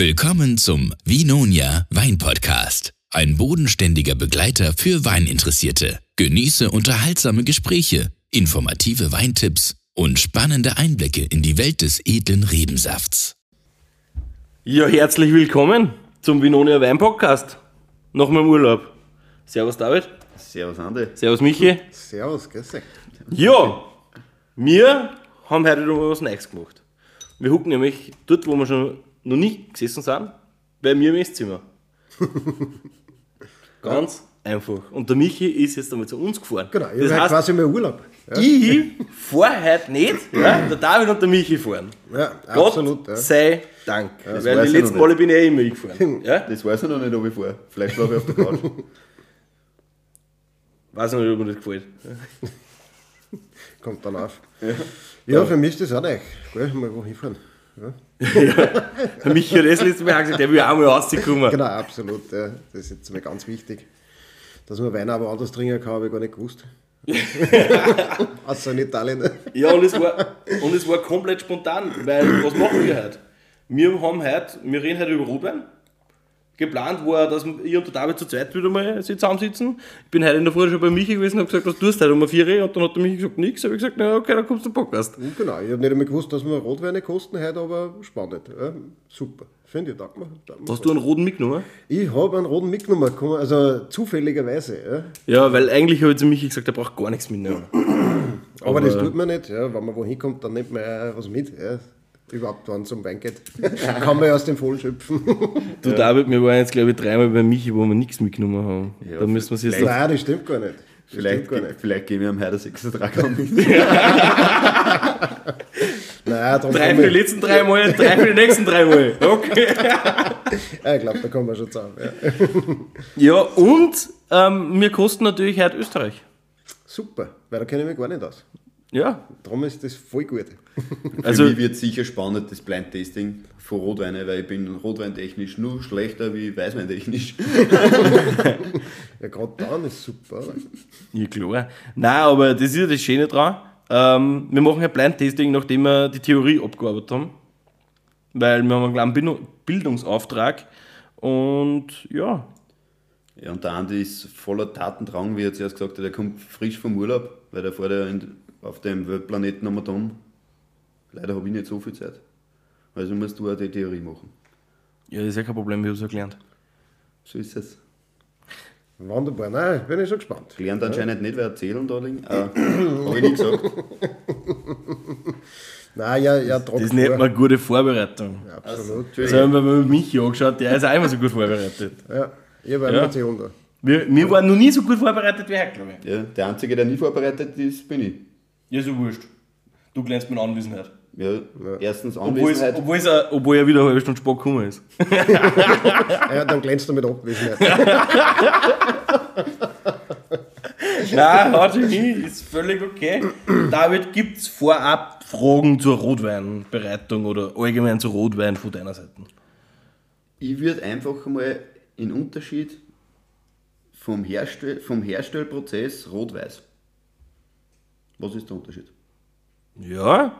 Willkommen zum Vinonia Wein Podcast. Ein bodenständiger Begleiter für Weininteressierte. Genieße unterhaltsame Gespräche, informative Weintipps und spannende Einblicke in die Welt des edlen Rebensafts. Ja, herzlich willkommen zum Vinonia Wein Podcast. Nach meinem Urlaub. Servus David. Servus Andi. Servus Michi. Servus, grüß dich. Ja, wir haben heute mal was Neues gemacht. Wir hucken nämlich dort, wo wir schon noch nie gesessen sind, bei mir im Esszimmer. Ganz einfach. Und der Michi ist jetzt einmal zu uns gefahren. Genau, ich das heißt, quasi mehr Urlaub. Ja, ich fahre heute nicht, ja, der David und der Michi fahren. ja Gott absolut. Ja. sei Dank. das Weil die ich letzten Male bin ich eh immer ich gefahren. Ja? Das weiß ich noch nicht, ob ich fahre. Vielleicht schlafe ich auf der Couch. Weiß noch nicht, ob mir das gefällt. Kommt dann auf. Ja, für mich ist das auch nicht. Gell, mal wo hinfahren. Ja. Der Michi hat das letzte Mal auch gesagt, der will auch mal rauskommen. Genau, absolut. Ja. Das ist jetzt mal ganz wichtig. Dass man Wein aber anders trinken kann, habe ich gar nicht gewusst. Außer in Italien. Ja, und es, war, und es war komplett spontan, weil was machen wir heute? Wir haben heute, wir reden heute über Rotwein. Geplant war, dass ich und der David zu zweit wieder mal zusammensitzen. Ich bin heute in der Früh schon bei Michi gewesen und habe gesagt, was tust du heute um vier? Und dann hat der Michi gesagt, nichts. habe ich gesagt, na okay, dann kommst du zum Podcast. Genau, ich habe nicht einmal gewusst, dass wir Rotweine kosten heute, aber spannend. Ja, super. Finde ich, danke mir. Hast du einen roten mitgenommen? Ich habe einen roten mitgenommen, also zufälligerweise. Ja. Ja, weil eigentlich habe ich zu Michi gesagt, er braucht gar nichts mitnehmen. Aber, das tut man nicht. Ja. Wenn man wohin kommt, dann nimmt man was mit. Ja. Überhaupt, wenn es um Wein geht. kann man ja aus dem Vollen schöpfen. Du David, wir waren jetzt glaube ich dreimal bei Michi, wo wir nichts mitgenommen haben. Ja, da müssen wir uns jetzt Nein, das stimmt gar nicht. Das Vielleicht, gar nicht. vielleicht gehen wir am heute 36 an mit. Nein, darum drei für die letzten drei Mal, drei für die nächsten drei Mal. Okay. ja, ich glaube, da kommen wir schon zusammen. Ja. Ja, und ähm, wir kosten natürlich heute Österreich. Super, weil da kenne ich mich gar nicht aus. Ja, Darum ist das voll gut. Also- Für mich wird sicher spannend, das Blind-Tasting von Rotweine, weil ich bin rotweintechnisch nur schlechter wie weißweintechnisch. Ja, gerade dann ist super. Ja klar. Nein, aber das ist ja das Schöne dran. Ähm, wir machen ein Blind-Tasting, nachdem wir die Theorie abgearbeitet haben. Weil wir haben einen kleinen Bildung- Bildungsauftrag. Und ja, Ja, und der Andi ist voller Tatendrang, wie er zuerst gesagt hat, er kommt frisch vom Urlaub, weil er fährt ja in, auf dem Weltplaneten Amaton. Leider habe ich nicht so viel Zeit. Also musst du auch die Theorie machen. ja, das ist ja kein Problem, ich habe es ja gelernt. So ist es. Wunderbar, nein, bin ich schon gespannt. Gelernt anscheinend nicht, wer erzählen da liegen. Ah, habe ich nicht gesagt. Nein, ja, ja, trotzdem. Das nennt man gute Vorbereitung. Ja, absolut. Das haben wir mit Michi angeschaut, der ist auch immer so gut vorbereitet. Ja, ich habe Ja. eine Emotion da. Wir, wir waren noch nie so gut vorbereitet wie heute, glaube ich. Ja, der Einzige, der nie vorbereitet ist, bin ich. Ja, so wurscht. Du glänzt mit Anwesenheit. Ja, erstens Obwohl, es, Anwesenheit. obwohl, es, obwohl er wieder eine halbe Stunde Sport gekommen ist. Ja, dann glänzt er mit Abwesenheit. Nein, haut sich hin, ist völlig okay. David, gibt es vorab Fragen zur Rotweinbereitung oder allgemein zu Rotwein von deiner Seite? Ich würde einfach mal den Unterschied vom, Herstell vom Herstellprozess rot-weiß. Was ist der Unterschied? Ja,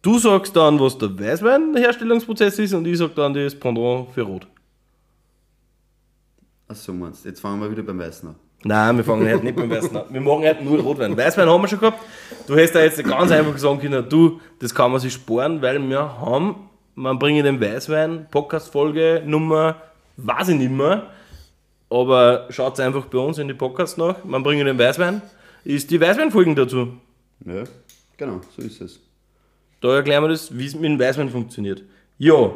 du sagst dann, was der Weißwein-Herstellungsprozess ist und ich sag dann das Pendant für Rot. Achso, meinst du, jetzt fangen wir wieder beim Weißen an. Nein, wir fangen heute nicht beim Weißen an. Wir machen heute nur Rotwein. Weißwein haben wir schon gehabt. Du hättest da jetzt ganz einfach sagen können, du, das kann man sich sparen, weil wir haben, man bringt den Weißwein, Podcast-Folge Nummer, weiß ich nicht mehr, aber schaut einfach bei uns in die Podcasts nach, man bringt den Weißwein, ist die Weißweinfolgen dazu. Ja, genau, so ist es. Da erklären wir das, wie es mit dem Weißwein funktioniert. Ja,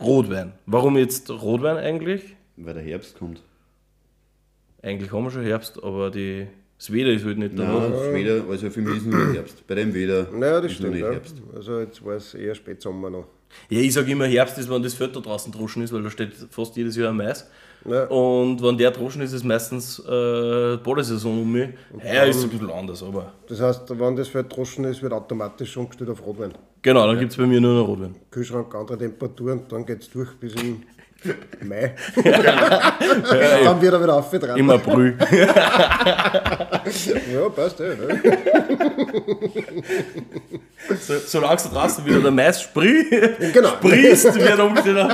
Rotwein. Warum jetzt Rotwein eigentlich? Weil der Herbst kommt. Eigentlich haben wir schon Herbst, aber die, das Wetter ist halt nicht da. Nein, das Weder, also für mich ist nur Herbst. Bei dem Weder Naja, das ist stimmt. nicht Ja. Herbst. Also jetzt war es eher Spätsommer noch. Ja, ich sage immer, Herbst ist, wenn das Feld da draußen droschen ist, weil da steht fast jedes Jahr ein Mais. Ja. Und wenn der droschen ist, ist meistens äh, Badesaison um mich. Heuer ist es ein bisschen anders, aber Das heißt, wenn das Feld droschen ist, wird automatisch umgestellt auf Rotwein. genau, dann gibt es bei mir nur noch Rotwein. Kühlschrank, andere Temperaturen, dann geht es durch bis in Mai. Dann wird er wieder aufgetragen. Im April. Ja, passt eh. Ne? So, solange da draußen wieder der Mais sprüht, Genau. sprießt, wird umstehen. Ja,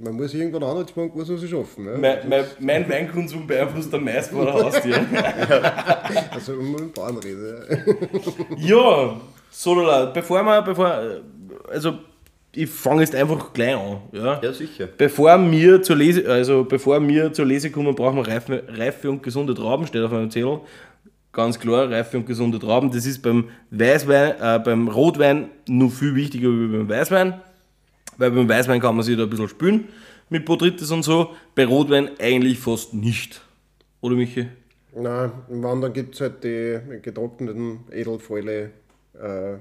man muss irgendwann einen Anhaltspunkt muss man sich schaffen. Ne? Mein, mein, mein Weinkonsum beeinflusst der Mais vor der Haustür. Also um den Bauern reden. Ja, so Lola, bevor wir, bevor, also ich fange jetzt einfach gleich an. Ja? Ja, sicher. Bevor wir zur Lese, also bevor wir zur Lese kommen, brauchen wir reife, reife und gesunde Trauben, steht auf meinem Zettel. Ganz klar, reife und gesunde Trauben. Das ist beim Weißwein, äh, beim Rotwein noch viel wichtiger wie beim Weißwein. Weil beim Weißwein kann man sich da ein bisschen spülen mit Botrytis und so. Bei Rotwein eigentlich fast nicht. Oder Michi? Nein, im Wandern gibt es halt die getrockneten Edelfäule äh,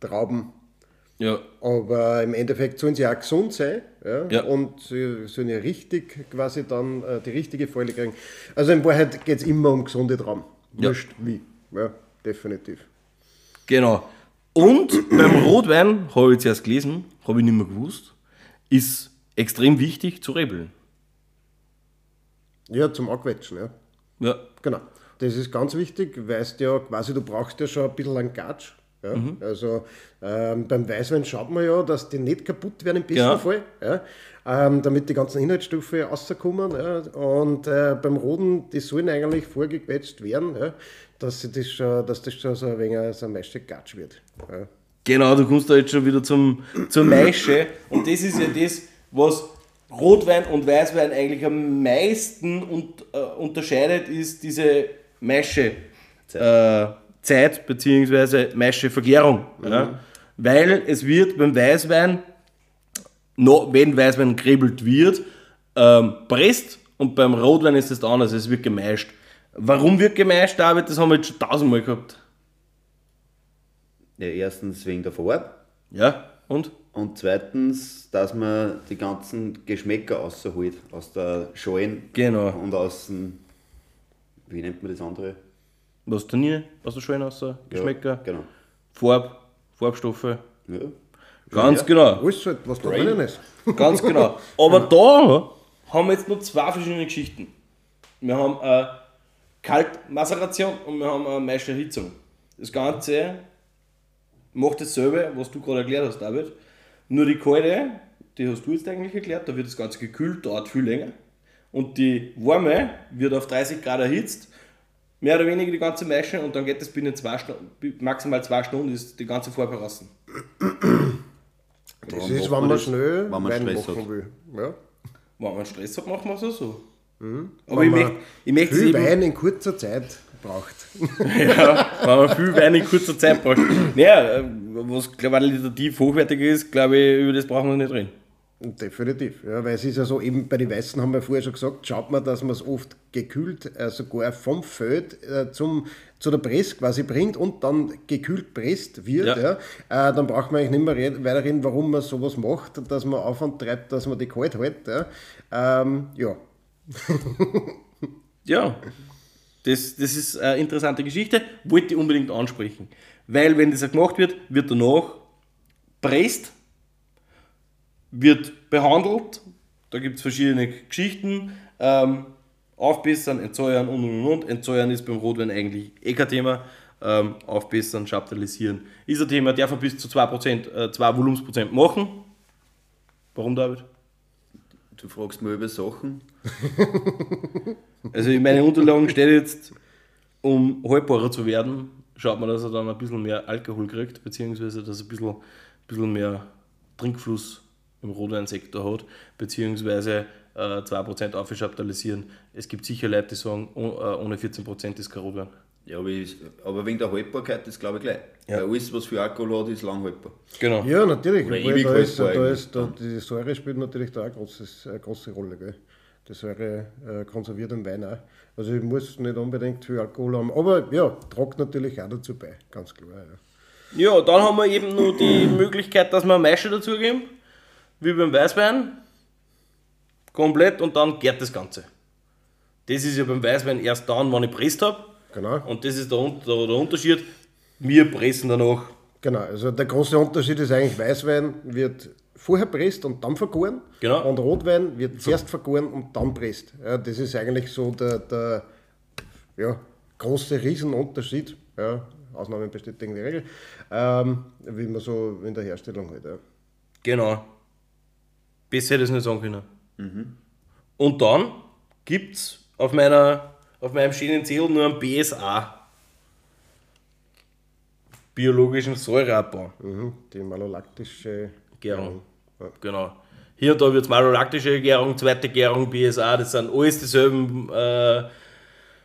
Trauben. Ja. Aber im Endeffekt sollen sie auch gesund sein ja? Ja. und sie sollen ja richtig quasi dann äh, die richtige Fäule kriegen. Also in Wahrheit geht es immer um gesunde. Ja. Wurscht wie. Ja, definitiv. Genau. Und beim Rotwein, habe ich jetzt erst gelesen, habe ich nicht mehr gewusst, ist extrem wichtig zu rebeln. Ja, zum Anquetschen, ja. Ja. Genau. Das ist ganz wichtig, weißt ja quasi, du brauchst ja schon ein bisschen einen Gatsch. Ja? Also ähm, beim Weißwein schaut man ja, dass die nicht kaputt werden im besten Ja. Fall, ja? ähm, damit die ganzen Inhaltsstoffe rauskommen. Und äh, beim Roden, die sollen eigentlich vorgequetscht werden, dass, das schon, dass das schon so ein wenig so ein Meister Gatsch wird. Genau, du kommst da jetzt schon wieder zum, zur Maische. Und das ist ja das, was Rotwein und Weißwein eigentlich am meisten und, äh, unterscheidet, ist diese Maische äh, Zeit bzw. Maische Vergärung. Ja? Weil es wird beim Weißwein, noch, wenn Weißwein grebelt wird, ähm, presst und beim Rotwein ist es anders, es wird gemeischt. Warum wird gemeischt, David? Das haben wir jetzt schon tausendmal gehabt. Ja, erstens wegen der Farbe Ja, und? und zweitens, dass man die ganzen Geschmäcker rausholt aus der Schalen Genau. und aus dem, wie nennt man das andere? Was Tannine, was da schön aussah, Geschmäcker, Ja, genau. Farb, Farbstoffe. Ja. Ganz Ja. genau. Alles halt, was da drinnen ist. Ganz genau. Aber da haben wir jetzt noch zwei verschiedene Geschichten. Wir haben eine Kaltmaceration und wir haben eine Meisterhitzung. Das Ganze macht dasselbe, was du gerade erklärt hast, David. Nur die kalte, die hast du jetzt eigentlich erklärt, da wird das Ganze gekühlt, dauert viel länger. Und die warme wird auf 30 Grad erhitzt, mehr oder weniger die ganze Maische und dann geht das binnen zwei Stunden, maximal zwei Stunden ist die ganze Farbe raus. Das ist, wenn man schnell wenn man Wein Stress machen hat? will. Ja. Wenn man Stress hat, machen wir es auch so. Aber Mhm. Wenn ich man möchte, ich möchte es Viel eben, Wein in kurzer Zeit braucht. ja, wenn man viel Wein in kurzer Zeit braucht. Naja, äh, was qualitativ hochwertig ist, glaube ich, über das brauchen wir nicht reden. Definitiv, ja, weil es ist ja so, eben bei den Weißen haben wir vorher schon gesagt, schaut man, dass man es oft gekühlt, äh, sogar vom Feld äh, zum, zu der Press quasi bringt und dann gekühlt presst wird. Ja. Ja. Äh, dann braucht man eigentlich nicht mehr weiter reden, warum man sowas macht, dass man Aufwand treibt, dass man die kalt hält. Ja. Ähm, ja. Ja, das, das ist eine interessante Geschichte, wollte ich unbedingt ansprechen. Weil, wenn das gemacht wird, wird danach presst, wird behandelt, da gibt es verschiedene Geschichten, ähm, aufbessern, entsäuern und und und. Entsäuern ist beim Rotwein eigentlich eh kein Thema. Ähm, aufbessern, chaptalisieren ist ein Thema, darf man bis zu 2%, äh, 2 Volumensprozent machen. Warum, David? Du fragst mal über Sachen. Also in meinen Unterlagen steht jetzt, um haltbarer zu werden, schaut man, dass er dann ein bisschen mehr Alkohol kriegt, beziehungsweise dass er ein bisschen, bisschen mehr Trinkfluss im Rotweinsektor hat, beziehungsweise äh, 2% aufschaptalisieren. Es gibt sicher Leute, die sagen, oh, äh, ohne 14% ist kein Rotwein. Ja, aber, ich, aber wegen der Haltbarkeit, das glaube ich gleich. Ja. Weil alles, was viel Alkohol hat, ist lang haltbar. Genau. ja, natürlich. Oder Obwohl da ist, da ist, da, die Säure spielt natürlich da eine, großes, eine große Rolle. Gell? Die Säure äh, konserviert im Wein auch. Also ich muss nicht unbedingt viel Alkohol haben. Aber ja, tragt natürlich auch dazu bei, ganz klar. Ja. Ja, dann haben wir eben nur die Möglichkeit, dass wir Maische dazugeben, wie beim Weißwein. Komplett und dann gärt das Ganze. Das ist ja beim Weißwein erst dann, wenn ich presst habe. Genau. Und das ist der, der, der Unterschied. Wir pressen danach. Genau, also der große Unterschied ist eigentlich, Weißwein wird vorher presst und dann vergoren. Genau. Und Rotwein wird zuerst vergoren und dann presst. Ja, das ist eigentlich so der, der ja, große Riesenunterschied. Ja, Ausnahmen bestätigen die Regel. Ähm, wie man so in der Herstellung halt. Ja. Genau. Besser hätte ich es nicht sagen können. Und dann gibt es auf, meiner, auf meinem schönen Zettel nur ein BSA. Biologischen Säureabbau. Mhm. Die malolaktische Gärung. Genau. Hier und da wird es malolaktische Gärung, zweite Gärung, BSA, das sind alles dieselben äh,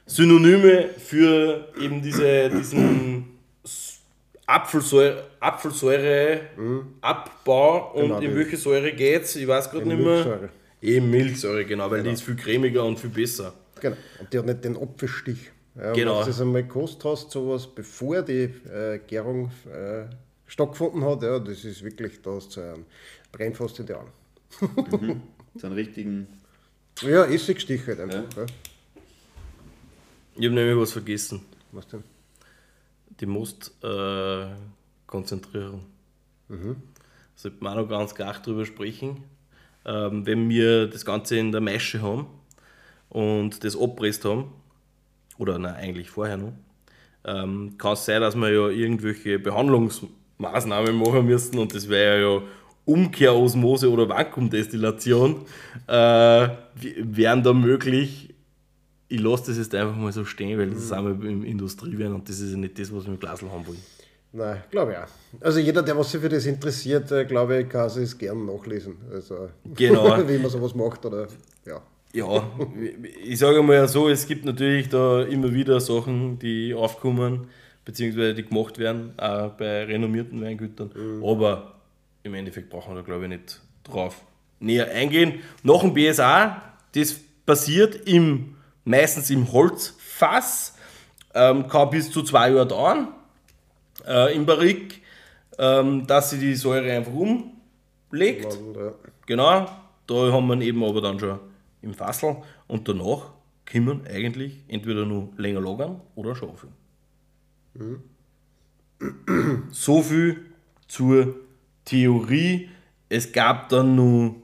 Synonyme für eben diese, diesen Apfelsäure, Apfelsäure Abbau und Genau, in die- welche Säure geht's? Ich weiß gerade in nicht mehr. Milchsäure. Eben Milchsäure, genau, weil die ist viel cremiger und viel besser. Genau. Und die hat nicht den Apfelstich. Ja, Genau. Wenn du das einmal gekostet hast, sowas, bevor die äh, Gärung äh, stattgefunden hat, ja, das ist wirklich, da hast du einen brennt fast in die Augen. So einen richtigen. Ja, Essigstich halt einfach. Ja. Ich habe nämlich was vergessen. Was denn? Die musst äh, konzentrieren. Sollte man auch noch ganz klar drüber sprechen. Ähm, wenn wir das Ganze in der Maische haben und das abpresst haben, oder nein, eigentlich vorher noch, ähm, kann es sein, dass wir ja irgendwelche Behandlungsmaßnahmen machen müssen und das wäre ja Umkehrosmose oder Vakuumdestillation, äh, wären da möglich. Ich lasse das jetzt einfach mal so stehen, weil das sind wir im Industriewein und das ist ja nicht das, was wir im Glasl haben wollen. Nein, glaube ich auch. Also jeder, der was sich für das interessiert, äh, glaube ich, kann es gern nachlesen. Also, Genau. wie man sowas macht oder ja. Ja, ich sage mal so, es gibt natürlich da immer wieder Sachen, die aufkommen, beziehungsweise die gemacht werden, auch bei renommierten Weingütern. Aber im Endeffekt brauchen wir da, glaube ich, nicht drauf näher eingehen. Nach dem BSA, das passiert im, meistens im Holzfass, ähm, kann bis zu zwei Jahre dauern äh, im Barrik, ähm, dass sie die Säure einfach umlegt. Äh, Genau, da haben wir eben aber dann schon im Fassel und danach können wir eigentlich entweder nur länger lagern oder schaufeln. So viel zur Theorie. Es gab dann nur,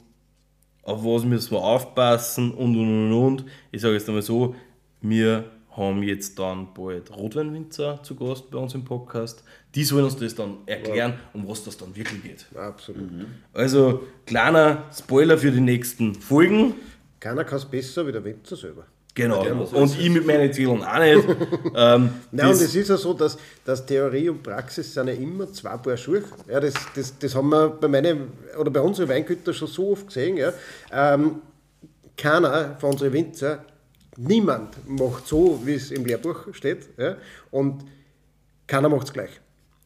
auf was müssen wir aufpassen und und und und. Ich sage jetzt einmal so, wir haben jetzt dann bald Rotweinwinzer zu Gast bei uns im Podcast. Die sollen uns das dann erklären, um was das dann wirklich geht. absolut. Also kleiner Spoiler für die nächsten Folgen. Keiner kann es besser wie der Winzer selber. Genau. so und ich mit meinen Zielen auch nicht. ähm, Nein, das- und es ist ja so, dass, dass Theorie und Praxis sind ja immer zwei Paar Schuhe. Ja, das, das, das haben wir bei meinen oder bei unseren Weingütern schon so oft gesehen. Ja. Ähm, keiner von unseren Winzer, niemand macht so, wie es im Lehrbuch steht. Ja. Und keiner macht es gleich.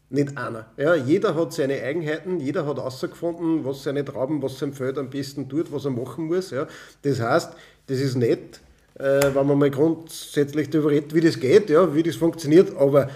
Nicht einer. Ja, jeder hat seine Eigenheiten, jeder hat herausgefunden, was seine Trauben, was sein Feld am besten tut, was er machen muss. Ja. Das heißt, das ist nett, äh, wenn man mal grundsätzlich darüber redet, wie das geht, ja, wie das funktioniert, aber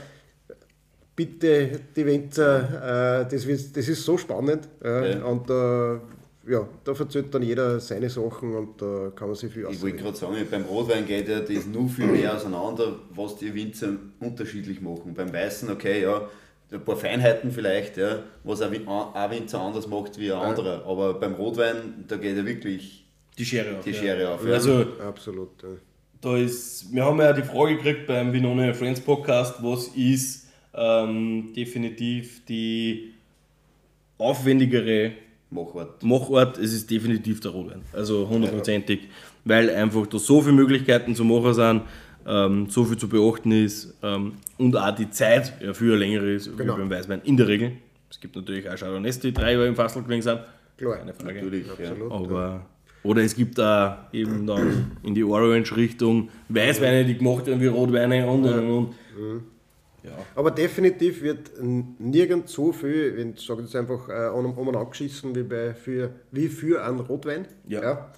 bitte, die Winzer, äh, das, das ist so spannend. Ja, Ja. Und äh, ja, da erzählt dann jeder seine Sachen und da kann man sich viel Ich wollte gerade sagen, beim Rotwein geht ja das nur viel mehr auseinander, was die Winzer unterschiedlich machen. Beim Weißen, okay, ja, ein paar Feinheiten vielleicht, ja, was ein, Win- ein Winzer anders macht wie ein anderer. Aber beim Rotwein, da geht ja wirklich die Schere auf. die ja. Schere auf. Ja. Also Absolut. Ja. da ist, wir haben ja die Frage gekriegt beim Vinone Friends Podcast, was ist ähm, definitiv die aufwendigere Machart. Machart, es ist definitiv der Rotwein. Also hundertprozentig. Weil einfach da so viele Möglichkeiten zu machen sind, ähm, so viel zu beachten ist ähm, und auch die Zeit ja viel länger ist Genau. wie beim Weißwein in der Regel. Es gibt natürlich auch Chardonnays, die drei Jahre im Fassel gewesen sind. Klar, Keine Frage. Natürlich, ja. absolut. Aber, oder es gibt da eben dann in die Orange-Richtung Weißweine, die gemacht werden wie Rotweine und und und. Ja. Aber definitiv wird n- nirgends so viel, ich sage jetzt einfach, äh, um, um angeschissen wie, bei für, wie für einen Rotwein. Ja.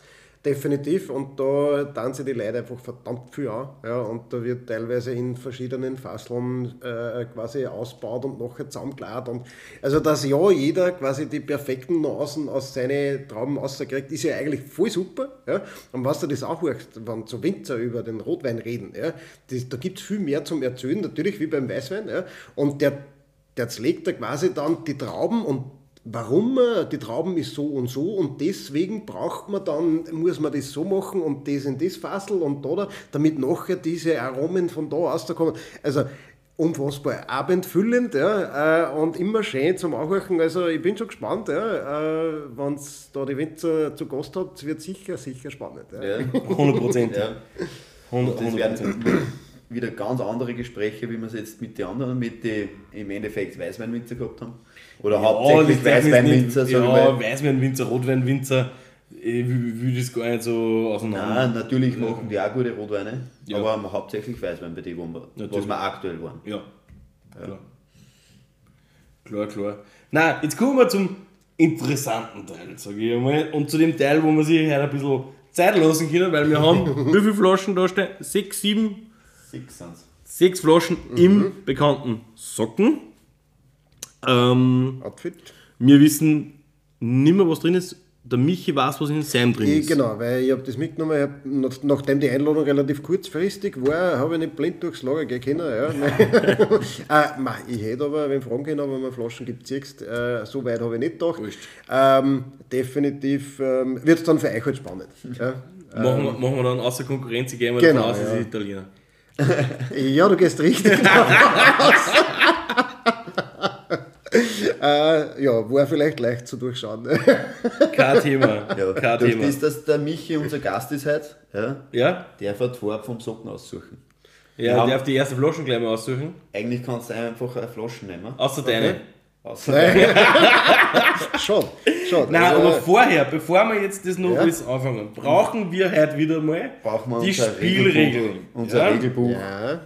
Definitiv. Und da sich die Leute einfach verdammt viel an. Ja, und da wird teilweise in verschiedenen Fasseln äh, quasi ausgebaut und nachher zusammengeladen. Und also, dass ja jeder quasi die perfekten Nuancen aus seinen Trauben rauskriegt, ist ja eigentlich voll super. Ja. Und was du das auch hörst, wenn so Winzer über den Rotwein reden, ja, das, da gibt es viel mehr zum Erzählen, natürlich wie beim Weißwein. Ja. Und der, der zerlegt da quasi dann die Trauben und warum man, die Trauben ist so und so und deswegen braucht man dann, muss man das so machen und das in das Fassel und da, da damit nachher diese Aromen von da aus da kommen. Also unfassbar abendfüllend ja, äh, und immer schön zum Anhören. Also ich bin schon gespannt, ja, äh, wenn es da die Winzer zu Gast hat, wird sicher, sicher spannend. Ja. Ja. 100 Prozent. Ja. Hundert- Und das 100%. werden wieder ganz andere Gespräche, wie wir es jetzt mit den anderen, mit den im Endeffekt Weißweinwinzer gehabt haben. Oder hauptsächlich das darf ich Weißweinwinzer, ich Ja. Weißweinwinzer, Rotweinwinzer, ich will das gar nicht so auseinander. Nein, natürlich machen die auch gute Rotweine, Ja. aber hauptsächlich Weißwein bei denen, Natürlich. was wir aktuell waren. Ja. Klar. Klar, klar. Na, jetzt kommen wir zum interessanten Teil, sage ich einmal. Und zu dem Teil, wo wir sich heute ein bisschen Zeit lassen können, weil wir haben, wie viele Flaschen da stehen? Sechs, sieben, Six sind's. sechs Flaschen im bekannten Socken. Ähm, Outfit. wir wissen nicht mehr, was drin ist. Der Michi weiß, was in seinem drin ist. genau, weil ich habe das mitgenommen, hab, nach- nachdem die Einladung relativ kurzfristig war, habe ich nicht blind durchs Lager gehen können. Ja. äh, mei, ich hätte aber, wenn Fragen können, aber wenn Flaschen gibt, siehst, äh, so weit habe ich nicht gedacht. Ähm, definitiv ähm, wird es dann für euch halt spannend. Ja, Machen, wir, machen wir dann außer Konkurrenz, ich gehe mal Genau, davon aus, ja. ist Italiener. ja du gehst richtig davon aus. Äh, ja, war vielleicht leicht zu durchschauen. Kein Thema. Ja, Kein durch Thema. das, dass der Michi unser Gast ist heute, ja, Ja? der wird die Farbe vom Socken aussuchen. Ja, Ja. der darf die erste Flaschen gleich mal aussuchen. Eigentlich kannst du einfach eine Flasche nehmen. Außer deine. Außer schon, schon. Nein, Also, aber vorher, bevor wir jetzt das noch Ja. anfangen, brauchen wir heute wieder mal brauchen wir die unser Spielregeln. Regelbuch. Unser Ja? Regelbuch. ja,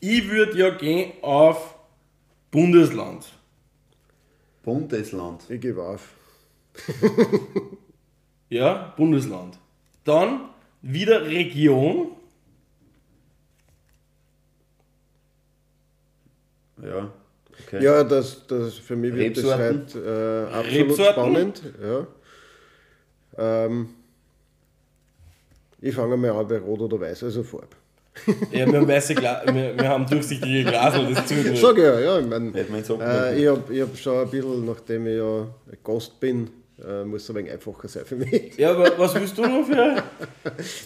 Ich würde ja gehen auf Bundesland. Bundesland. ich gebe auf. Ja, Bundesland. Dann wieder Region. Ja. Okay. Ja, das, das für mich wird das halt äh, absolut Rebsorten? spannend. Ja. Ähm, ich fange mal an bei Rot oder Weiß, also Farbe. Ja, wir haben weiße Gla wir, wir haben durchsichtige Glasel, das nicht. Sag ich ja, ja, ich meine, äh, ich habe ich hab schon ein bisschen, nachdem ich ja Gast bin, äh, muss es ein wenig einfacher sein für mich. Ja, aber was willst du noch für?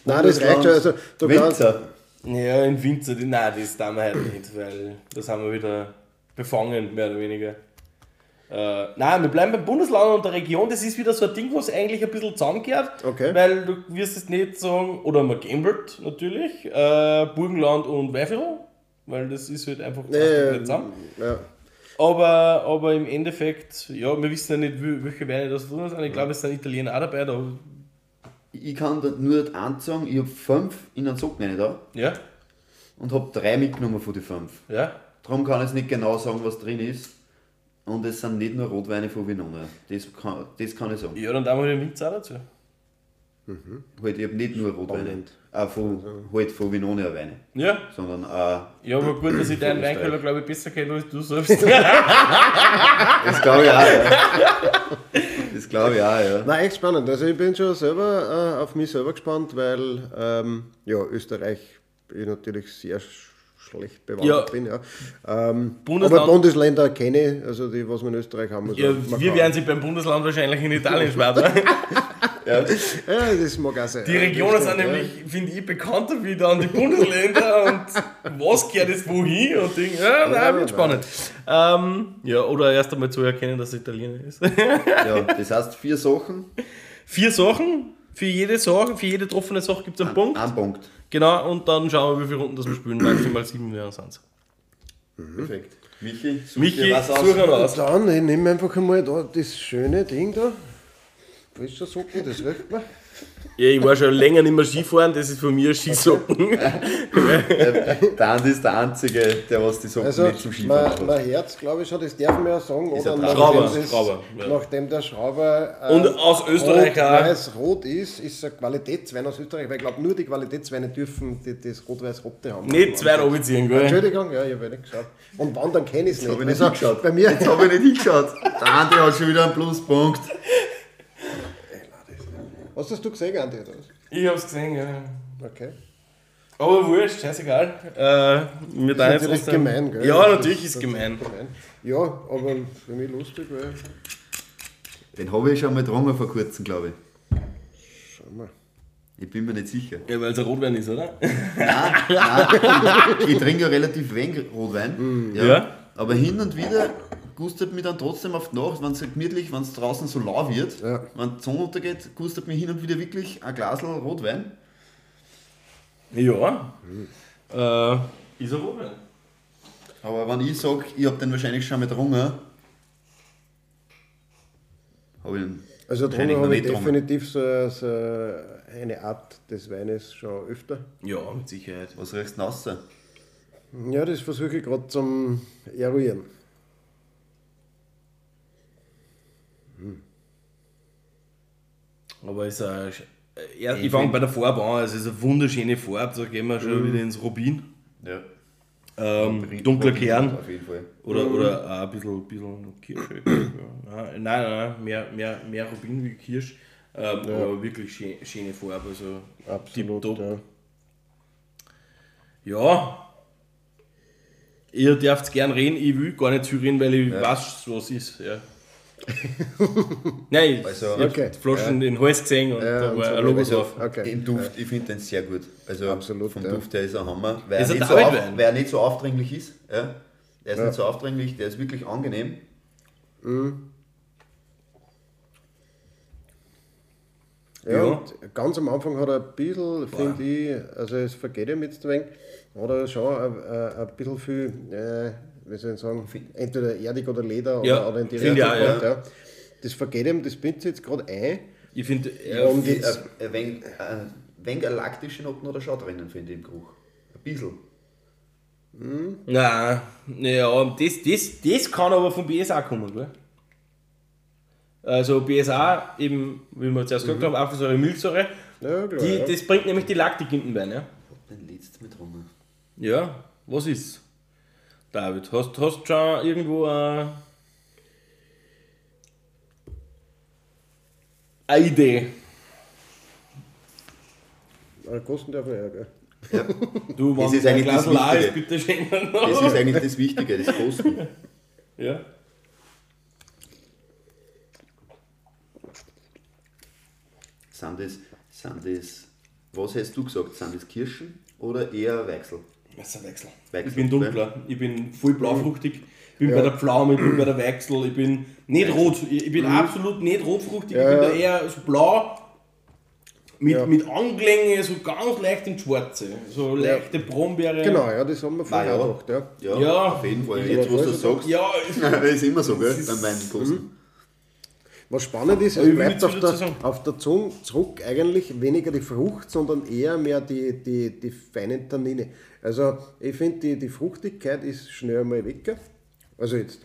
Nein, das reicht schon. Also, du kannst, Winzer. Ja, in Winzer, die- nein, das tun wir halt nicht, weil das haben wir wieder befangen, mehr oder weniger. Äh, nein, wir bleiben beim Bundesland und der Region, das ist wieder so ein Ding, was eigentlich ein bisschen zusammengehört, Okay. weil du wirst es nicht sagen, oder man gambelt natürlich, äh, Burgenland und Weifel, weil das ist halt einfach nicht zusammen. ja, Aber, aber im Endeffekt, ja, wir wissen ja nicht, welche Weine das drin sind. Ich glaube, es sind Italiener auch dabei, da, Ich kann da nur eins sagen, ich habe fünf in einen Socken rein da ja, und habe drei mitgenommen von den fünf. ja. Darum kann ich nicht genau sagen, was drin ist. Und es sind nicht nur Rotweine von Vinone. Das kann, das kann ich sagen. Ja, dann tun wir den Winzer auch dazu. Halt, ich habe nicht nur Rotweine, äh, von, halt von Vinone eine Weine, Ja, sondern auch, Ja, aber gut, dass ich deinen. Weinkeller, glaube ich, besser kenne als du selbst. das glaube ich auch, ja. Das glaube ich auch, ja. Nein, echt spannend. Also ich bin schon selber äh, auf mich selber gespannt, weil ähm, ja, Österreich ich natürlich sehr schlecht bewandert Ja. bin. Ja. Ähm, aber Bundesländer kenne ich, also die, was wir in Österreich haben. Also ja, wir werden sie beim Bundesland wahrscheinlich in Italien schwer. ne? ja. Das mag auch sein. Die Regionen sind nämlich, finde ich, bekannter wie dann die Bundesländer und was gehört jetzt wohin und Ding. Ja, nein, wird spannend. Ähm, ja, oder erst einmal zu erkennen, dass es Italiener ist. ja. Das heißt, vier Sachen, Vier Sachen, für jede Sache, für jede getroffene Sache gibt es einen Punkt. ein Punkt. Genau, und dann schauen wir, wie viele Runden das wir spielen. Maximal sieben wären es. Perfekt. Michi, such Michi, dir was such aus. Dann, ich nehme einfach einmal da das schöne Ding da. Frischer Socken, das riecht man. Ja, ich war schon länger nicht mehr Skifahren, das ist von mir Skisocken. Der Andi ist der Einzige, der was die Sachen Also, nicht zum Skifahren mein, hat. mein Herz, glaube ich schon, das darf man ja sagen, Ist oder? ein Nachdem Schrauber, das- Schrauber, ja. Nachdem der Schrauber äh, Und aus Österreich rot, auch. weiß-rot ist, ist es ein Qualitätswein aus Österreich, weil ich glaube, nur die Qualitätsweine dürfen die, das rot-weiß-rote haben. Nicht zwei runterziehen, gell? Entschuldigung, ja, ich habe nicht geschaut. Und wann, dann kenne ich es nicht. Hab ich nicht Also, hingeschaut. bei mir, Jetzt habe ich nicht hingeschaut. Der Andi hat schon wieder einen Pluspunkt. Was hast du gesehen, Andi? oder was? Ich hab's gesehen, ja. Okay. Aber wurscht, scheißegal. Äh, wir da ist natürlich gemein, gell? Ja, Das natürlich ist ist gemein. Ja, aber für mich lustig, weil Den habe ich schon mal getrunken vor kurzem, glaube ich. Schau mal. Ich bin mir nicht sicher. Ja, weil es ein Rotwein ist, oder? Nein, nein, ich, ich trinke ja relativ wenig Rotwein. Ja. Ja. Aber hin und wieder gustet mich dann trotzdem auf die Nacht, wenn es gemütlich, wenn es draußen so lau wird, Ja. wenn die Sonne untergeht, gustet mich hin und wieder wirklich ein Glas Rotwein. Ja. Äh, ist ein Rotwein. Aber wenn ich sage, ich habe den wahrscheinlich schon mal getrunken, habe ich ihn Also noch habe ich nicht getrunken. definitiv so, so eine Art des Weines schon öfter. Ja, mit Sicherheit. Was riechst du denn raus? Ja, das versuche ich gerade zum Eruieren. Aber ist ein, äh, ja, ich fange bei der Farbe an. Es ist eine wunderschöne Farbe. Da gehen wir schon wieder ins Rubin. Ja. Ähm, dunkler Kern. Auf jeden Fall. Oder, oder auch ein bisschen, bisschen Kirsche. ja. Nein, nein, nein, mehr, mehr, mehr Rubin wie Kirsch. Ähm, Aber wirklich schön, schöne Farbe. Also Absolut. Ja. Ja. Ihr dürft gern reden, ich will gar nicht viel reden, weil ich weiß, was ist. Ja. Nein, Also- ich hab Okay. die Flaschen in den Hals gesehen und Ja, da war so ein Logo drauf. Okay. Im Duft, ich finde den sehr gut. Also Absolut, vom ja. Duft her ist er Hammer. Weil Ist er ein nicht, so auf, weil er nicht so aufdringlich ist. Ja. Der ist Ja. nicht so aufdringlich, der ist wirklich angenehm. Ja, Ja. Und ganz am Anfang hat er ein bisschen, finde ich, also es vergeht ihm jetzt ein wenig, hat er schon ein, ein, ein bisschen viel, äh, wie soll ich sagen, entweder erdig oder Leder oder, Ja, oder in die ich Richtung auch, gehabt, ja. Das vergeht ihm, das bindet sich jetzt gerade ein. Ich finde, ja, Und Ein, jetzt, ein wenig, ein wenig eine laktische Noten oder schon drinnen, finde ich, im Geruch. Ein bisschen. nein, ja, das, das, das kann aber vom BSA kommen, gell? Also BSA, eben, wie wir zuerst gesagt haben, Apfelsäure, Milchsäure, ja, klar, die, ja. das bringt nämlich die Laktik in den Wein, ja? Den letzten mit rum. Ja, was ist? David, hast du schon irgendwo eine, eine Idee? Äh, Kosten darf man ja, gell? Du, Das ist eigentlich das Glas ist, Wichtige. bitte schenken. Das ist eigentlich das Wichtige, das Kosten. Ja. Sind das, sind das, was hast du gesagt, sind das Kirschen oder eher Weichsel? Das ist ein Wechsel. Wechsel, Ich bin dunkler, ich bin voll blaufruchtig, ich bin bei der Pflaume, ich bin bei der Wechsel, ich bin nicht rot, ich ich bin absolut nicht rotfruchtig, ich Ja, bin da ja. eher so blau, mit, Ja. mit Anklänge, so ganz leicht ins Schwarze, so leichte Brombeere. Genau, ja, das haben wir vorher Ah, ja. auch gedacht, ja. Ja, Ja. auf jeden Fall. Jetzt, was du voll sagst, Ja, ist, das ist immer so, gell, Das ist- beim Weinkosten. Was spannend ist, es bleibt auf der, auf der Zunge zurück eigentlich weniger die Frucht, sondern eher mehr die, die, die feinen Tannine. Also ich finde, die, die Fruchtigkeit ist schnell mal weg. Also jetzt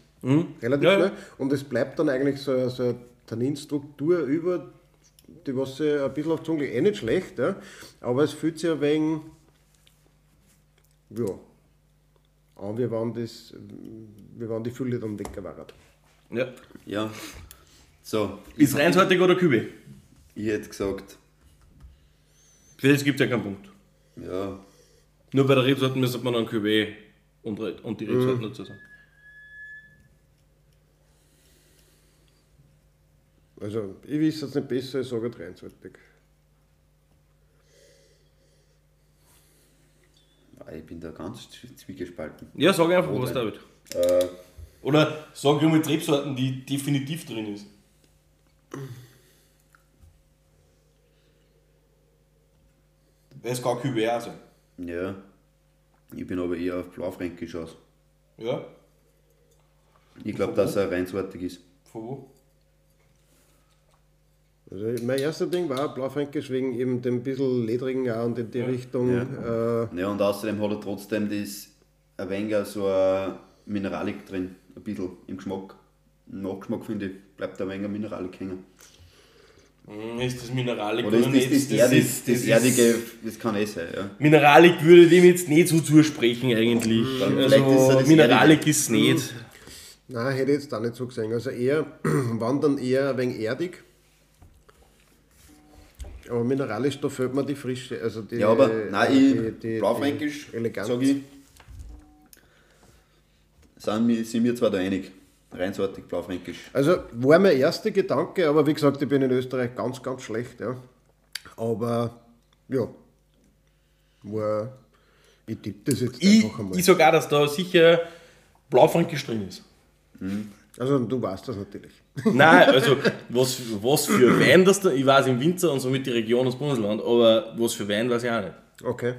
relativ Ja, schnell. Und es bleibt dann eigentlich so, so eine Tanninstruktur über, die was sie ein bisschen auf die Zunge. Eh nicht schlecht, ja. aber es fühlt sich ein wenig ja, an, wie wenn, das, wie wenn die Fülle dann weg war. ja. Ja. So, Ist reinsortig oder Kübe? ich hätte gesagt, Für das gibt es ja keinen Punkt. ja, Nur bei der Rebsorten müsste man dann Kübe und, und die Mhm. Rebsorten dazu sagen. Also ich weiß es nicht besser, ich sage 23. ah, ich bin da ganz zwie- zwiegespalten. Ja, sag einfach was, Rotwein. David. Äh, Oder sag ich mal Rebsorten, die definitiv drin ist. Weil es gar auch sein. ja, ich bin aber eher auf Blaufränkisch aus. Ja? Ich glaube, dass er reinsortig ist. Von wo? Also mein erster Ding war Blaufränkisch wegen eben dem bisschen ledrigen auch und in die Richtung. Äh, Ja, und außerdem hat er trotzdem das ein wenig so eine Mineralik drin, ein bisschen im Geschmack. Nachgeschmack finde ich, bleibt ein wenig eine Mineralik hängen. Hm, Ist das Mineralik Oder ist das, das, nicht? Erdig, ist- das, ist- Erdige, das kann eh sein, ja. Mineralik würde dem jetzt nicht so zusprechen eigentlich. Dann vielleicht ist er Also das Mineralik Erdige. ist nicht. nein, hätte ich jetzt auch nicht so gesehen. Also eher, wann dann eher ein wenig erdig. Aber mineralisch, da fehlt mir die Frische. Also die, Ja, aber nein, ich, die, die, die Eleganz. sage ich, sind wir, sind wir zwar da einig. Reinsortig blaufränkisch. Also war mein erster Gedanke, aber wie gesagt, ich bin in Österreich ganz, ganz schlecht. Ja. Aber ja, war, ich tippe das jetzt Ich, einfach einmal. ich sage auch, dass da sicher Blaufränkisch drin ist. Also du weißt das natürlich. Nein, also was, was für Wein das da, ich weiß im Winzer und somit die Region und das Bundesland, aber was für Wein weiß ich auch nicht. Okay.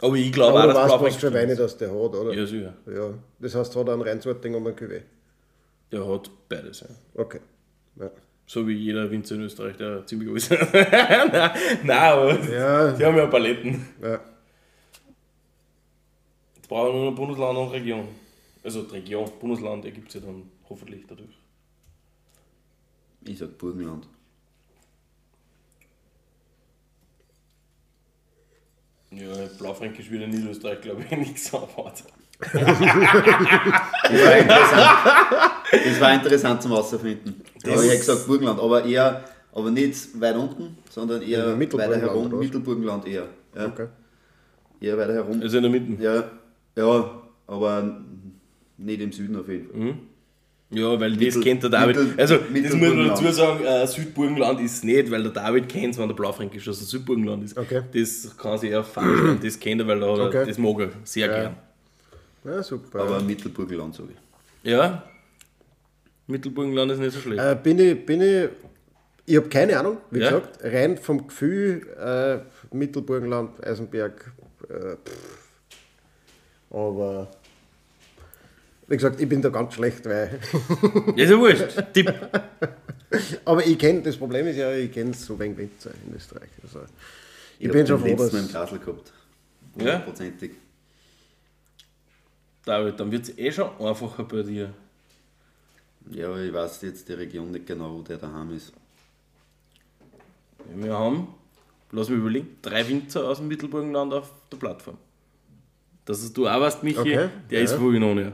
Aber ich glaube auch, Aber du dass weißt, was für Weine ist. das der hat, oder? Ja, sicher. Ja, das heißt, hat er einen Reinsorting und einen Cuvée. Der hat beides, ja. Okay. Ja. So wie jeder Winzer in Österreich, der ziemlich gut ist. nein, nein, aber Ja. die haben ja Paletten. ja. Jetzt brauchen wir nur noch Bundesland und Region. Also die Region, Bundesland ergibt sich dann hoffentlich dadurch. Ich sag Burgenland. Ja, Blaufränkisch wieder in Niederösterreich, glaube ich, nichts anfahrt. Das war interessant. das war interessant zum Herausfinden. Aber ich hätte gesagt Burgenland, aber eher, aber nicht weit unten, sondern eher Ja, weiter herum. oder? Mittelburgenland eher. Ja. Okay. Eher weiter herum. Also in der Mitte. Ja, ja, aber nicht im Süden auf jeden Fall. Ja, weil das Mittel- kennt der David. Mittel- also, das muss man dazu sagen, äh, Südburgenland ist nicht, weil der David kennt es, wenn der Blaufränkisch aus dem Südburgenland ist. Okay. Das kann sich eher falsch. Das kennt er, weil er, Okay. das mag er sehr Ja. gern. Ja, super. Aber Mittelburgenland sage ich. Ja, Mittelburgenland ist nicht so schlecht. Äh, bin ich, bin ich, ich habe keine Ahnung, wie Ja? gesagt, rein vom Gefühl, äh, Mittelburgenland, Eisenberg, äh, pff. aber wie gesagt, ich bin da ganz schlecht, weil, Ja, ist ja wurscht. Tipp. aber ich kenne, das Problem ist ja, ich kenne so wenig Winzer in Österreich, also ich, hab bin schon froh, letzten im dass, Glasl gehabt. Ja? Hundertprozentig. David, dann wird es eh schon einfacher bei dir. Ja, aber ich weiß jetzt die Region nicht genau, wo der daheim ist. Wir haben, lass mich überlegen, drei Winzer aus dem Mittelburgenland auf der Plattform. Das ist du auch weißt, Michi, Okay, der ja. ist von Winonia.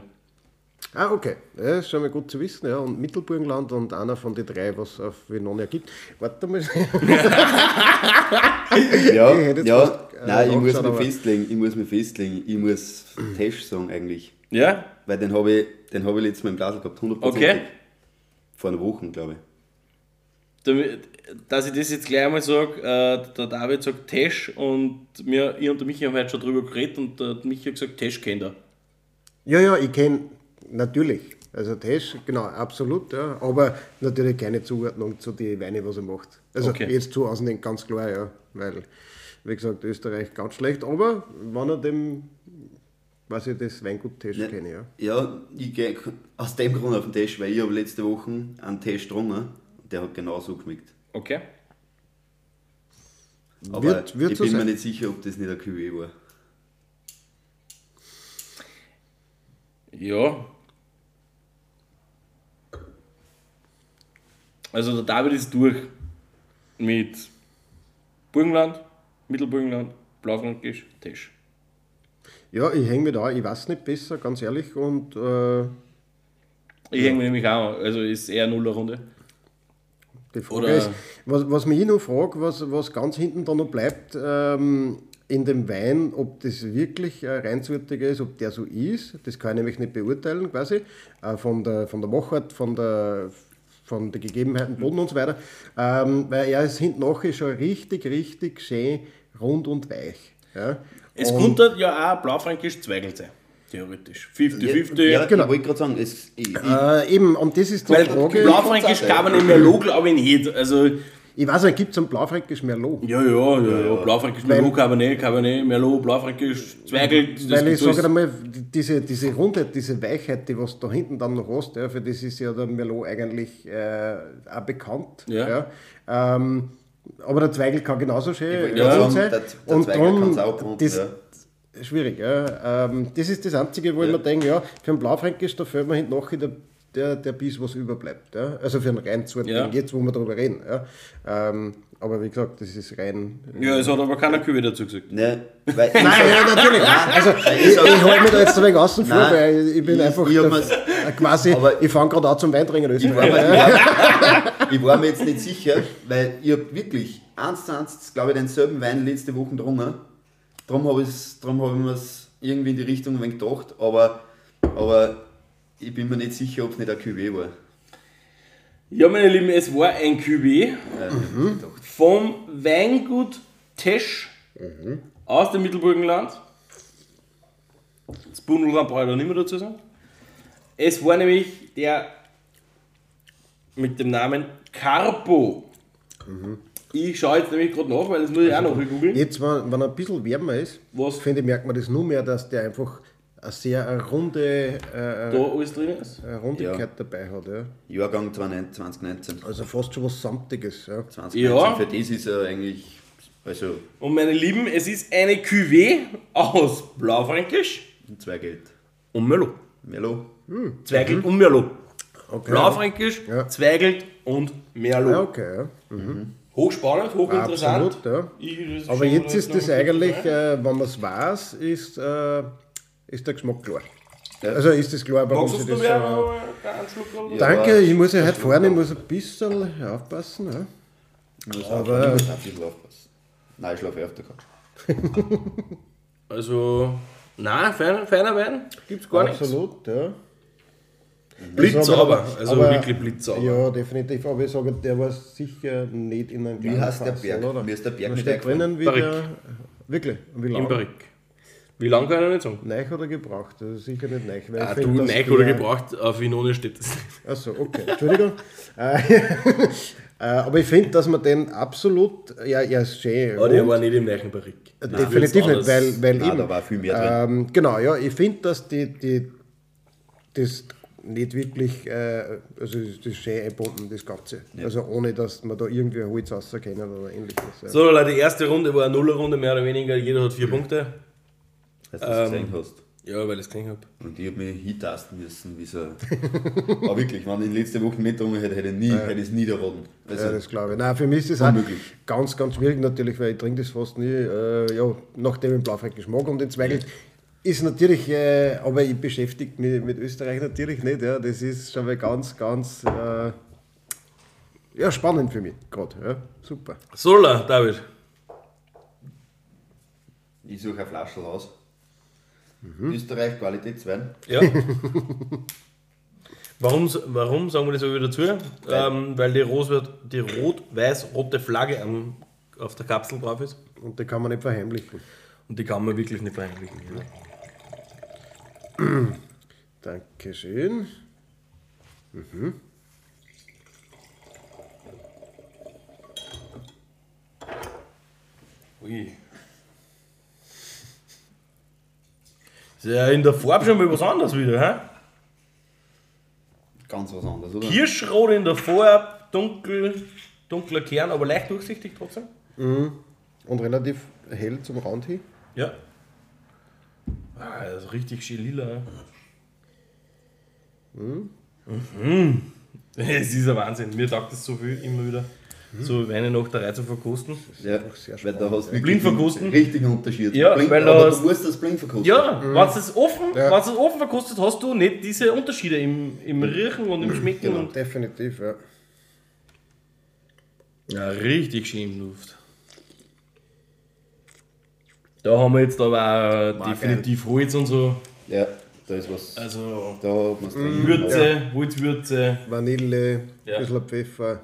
Ah okay, ja, das ist schon mal gut zu wissen, ja, und Mittelburgenland und einer von den drei, was auf Vinonia gibt, warte mal, Ja, Ich hätte jetzt ja. fast, äh, nein, ich muss mich festlegen. Ich muss mich festlegen. Ich muss Tesch sagen eigentlich. Ja? Weil den habe ich, den hab ich letztes Mal im Glasl gehabt, 100%. Okay. Vor einer Woche, glaube ich. Damit, dass ich das jetzt gleich einmal sage, äh, der David sagt Tesch und wir, ich und der Michi haben heute schon drüber geredet und der Michi hat gesagt, Tesch kennt er. Ja, ja, ich kenne natürlich. Also Tesch, genau, absolut, ja. Aber natürlich keine Zuordnung zu den Weine, was er macht. Also Okay. jetzt zu außen ganz klar, ja. Weil, wie gesagt, Österreich ganz schlecht. Aber wenn er dem, weiß ich, das Weingut Tesch Ja. kenne, ja. Ja, ich gehe aus dem Grund auf den Tisch, weil ich habe letzte Woche einen Tisch getrunken und der hat genauso geschmeckt. Okay. Aber Wird- wird ich so bin mir sein. nicht sicher, ob das nicht ein Cuvée war. Ja. Also der David ist durch mit Burgenland, Mittelburgenland, Blaufränkisch, Tesch. Ja, ich hänge mich da, ich weiß nicht besser, ganz ehrlich. Und äh, Ich hänge mich nämlich auch, an. also ist eher eine Runde. Die Frage Oder- ist, was, was mich noch frage, was, was ganz hinten da noch bleibt ähm, in dem Wein, ob das wirklich ein reinsortiger ist, ob der so ist, das kann ich nämlich nicht beurteilen quasi, äh, von, der, von der Machart, von der von den Gegebenheiten, Boden und so weiter, ähm, weil er ist hinten nachher schon richtig, richtig schön rund und weich. Ja? Es und, könnte ja auch Blaufränkisch Zweigelt sein, theoretisch. 50-50. ja, genau. ich wollte gerade sagen, es, ich, ich, äh, eben, und das ist die Weil Frage, Blaufränkisch kann man nicht mehr Log, glaube ich nicht. Also, ich weiß nicht, gibt es einen Blaufränkisch Merlot? ja, ja, ja, ja. Blaufränkisch, Merlot, Cabernet, Cabernet, Merlot, Blaufränkisch, Zweigelt. das Weil ich sage einmal, diese, diese Rundheit, diese Weichheit, die was da hinten dann noch hast, ja, für das ist ja der Merlot eigentlich äh, auch bekannt. Ja. Ähm, aber der Zweigel kann genauso schön Ja. rund sein. der, der Und Zweigel drum, kann's auch rund, das, ja. schwierig. Ja. Ähm, das ist das Einzige, wo ich mir denke, ja, für einen Blaufränkisch, da fällt mir hinten nachher der, der, der Biss, was überbleibt. Ja. Also für einen Reinsorting, Ja. jetzt wo wir darüber reden. Ja. Ähm, aber wie gesagt, das ist rein... Ja, es hat aber keiner Kühe dazu gesagt. ne, weil Nein, ja, natürlich. Also, ich, ich halte mich da jetzt ein wenig außen vor, weil ich bin ich- einfach ich der, quasi, aber- ich fange gerade an zum Weintrinken in Ich war, Österreich. mir, ich war mir jetzt nicht sicher, weil ich habe wirklich eins zu eins, glaube ich, denselben Wein letzte Woche getrunken. Darum habe hab ich mir es irgendwie in die Richtung ein wenig gedacht, aber aber ich bin mir nicht sicher, ob es nicht ein Cuvée war. Ja, meine Lieben, es war ein Äh, Mhm. vom Weingut Tesch aus dem Mittelburgenland. Das Bundelland brauche ich da nicht mehr dazu sagen. Es war nämlich der mit dem Namen Carpo. Ich schaue jetzt nämlich gerade nach, weil das muss ich auch noch googeln. Jetzt, wenn, wenn er ein bisschen wärmer ist, finde ich, merkt man das nur mehr, dass der einfach eine sehr runde äh, Da alles drin ist. eine Rundigkeit dabei hat. Ja. Jahrgang 2019. Also fast schon was Samtiges. Ja. 2019. Ja. Für das ist er eigentlich. Also, Und meine Lieben, es ist eine Cuvée aus Blaufränkisch zwei Geld. und Merlot. Melo. Zweigelt und Merlot. Okay. Blaufränkisch, Ja. Zweigelt und Merlot. Ja, okay. Ja. Hochspannend, hochinteressant. Absolut, ja. Aber jetzt ist das eigentlich, äh, wenn man es weiß, ist, äh, ist der Geschmack klar. Also ist das klar, warum Magst sie das. Schluck haben? danke, ich muss ja heute fahren, ich muss ein bisschen aufpassen. Ja. Muss Aber-. Ich muss ein bisschen aufpassen. Nein, ich schlafe eh auf der Couch. Also, nein, feiner, feiner Wein gibt's gar nichts. Absolut, ja. Blitzsauber, Aber- also aber- wirklich blitzsauber. Ja, definitiv. Aber ich sage, der war sicher nicht in einem Wie heißt der Fass, Berg? Oder? Mir ist der Berg nicht steht eingefallen. drinnen wieder. Wirklich? Wie Im lange? Wie lange kann ich nicht sagen? Neich oder gebraucht? Also sicher nicht neich. Weil Ah, ich du, Neich oder der- gebraucht, auf Vinone steht das nicht. Achso, okay, Entschuldigung. äh, äh, aber ich finde, dass man den absolut, ja, ja, ist schön. Aber der rund. war nicht im gleichen Barrique. Das Definitiv nicht, weil, weil Nein, eben, da war viel mehr drin. ähm, genau, ja, ich finde, dass die, die, das nicht wirklich, äh, also das ist schön einbunden, das Ganze. Also ohne, dass man da irgendwie ein Holz rauskennen oder ähnliches. Ja. So, Leute, die erste Runde war eine Nullerrunde, mehr oder weniger. Jeder hat vier Punkte. Dass du es gesehen hast. Ja, weil ich es gesehen habe. Und ich habe mich hintasten müssen, wie so. Aber wirklich, wenn ich letzte Woche mitgetrunken hätte, hätte ich nie, hätte ich es nie erraten. Also, Ja, das glaube ich. Nein, für mich ist das auch ganz, ganz schwierig natürlich, weil ich trinke das fast nie. Äh, ja, nachdem ich Blaufränkisch mag und den Zweigel ist natürlich, äh, aber ich beschäftige mich mit Österreich natürlich nicht. Ja. Das ist schon mal ganz, ganz äh, ja, spannend für mich gerade. Ja. Super. Sola, David. ich suche eine Flasche aus. Österreich Qualitätswein. Ja. warum, warum sagen wir das aber wieder dazu? Ähm, weil die, Rot, die rot-weiß-rote Flagge am, auf der Kapsel drauf ist. Und die kann man nicht verheimlichen. Und die kann man wirklich nicht verheimlichen. Dankeschön. Ui. Ist ja in der Farbe schon mal was anderes wieder, hä? Ganz was anderes, oder? Kirschrot in der Farbe, dunkel, dunkler Kern, aber leicht durchsichtig trotzdem. Und relativ hell zum Rand hin. Ja. Ah, das ist richtig schön lila. Mhm. Es ist ein Wahnsinn. Mir taugt das so viel immer wieder, so Weine nach der Reihe zu verkosten. Ja, sehr weil da hast du Blind wirklich verkosten? einen richtigen Unterschied. Ja, blind, weil aber hast- du musst das blind verkosten. Ja, wenn du es offen, Ja. wenn's offen verkostet, hast du nicht diese Unterschiede im, im Riechen und im Schmecken. Genau. Und Definitiv, ja. ja, richtig schön im Luft. Da haben wir jetzt aber auch definitiv Holz und so. Ja, da ist was. Also Da hat man es drin. Würze, Holzwürze. Vanille, Ja. ein bisschen Pfeffer.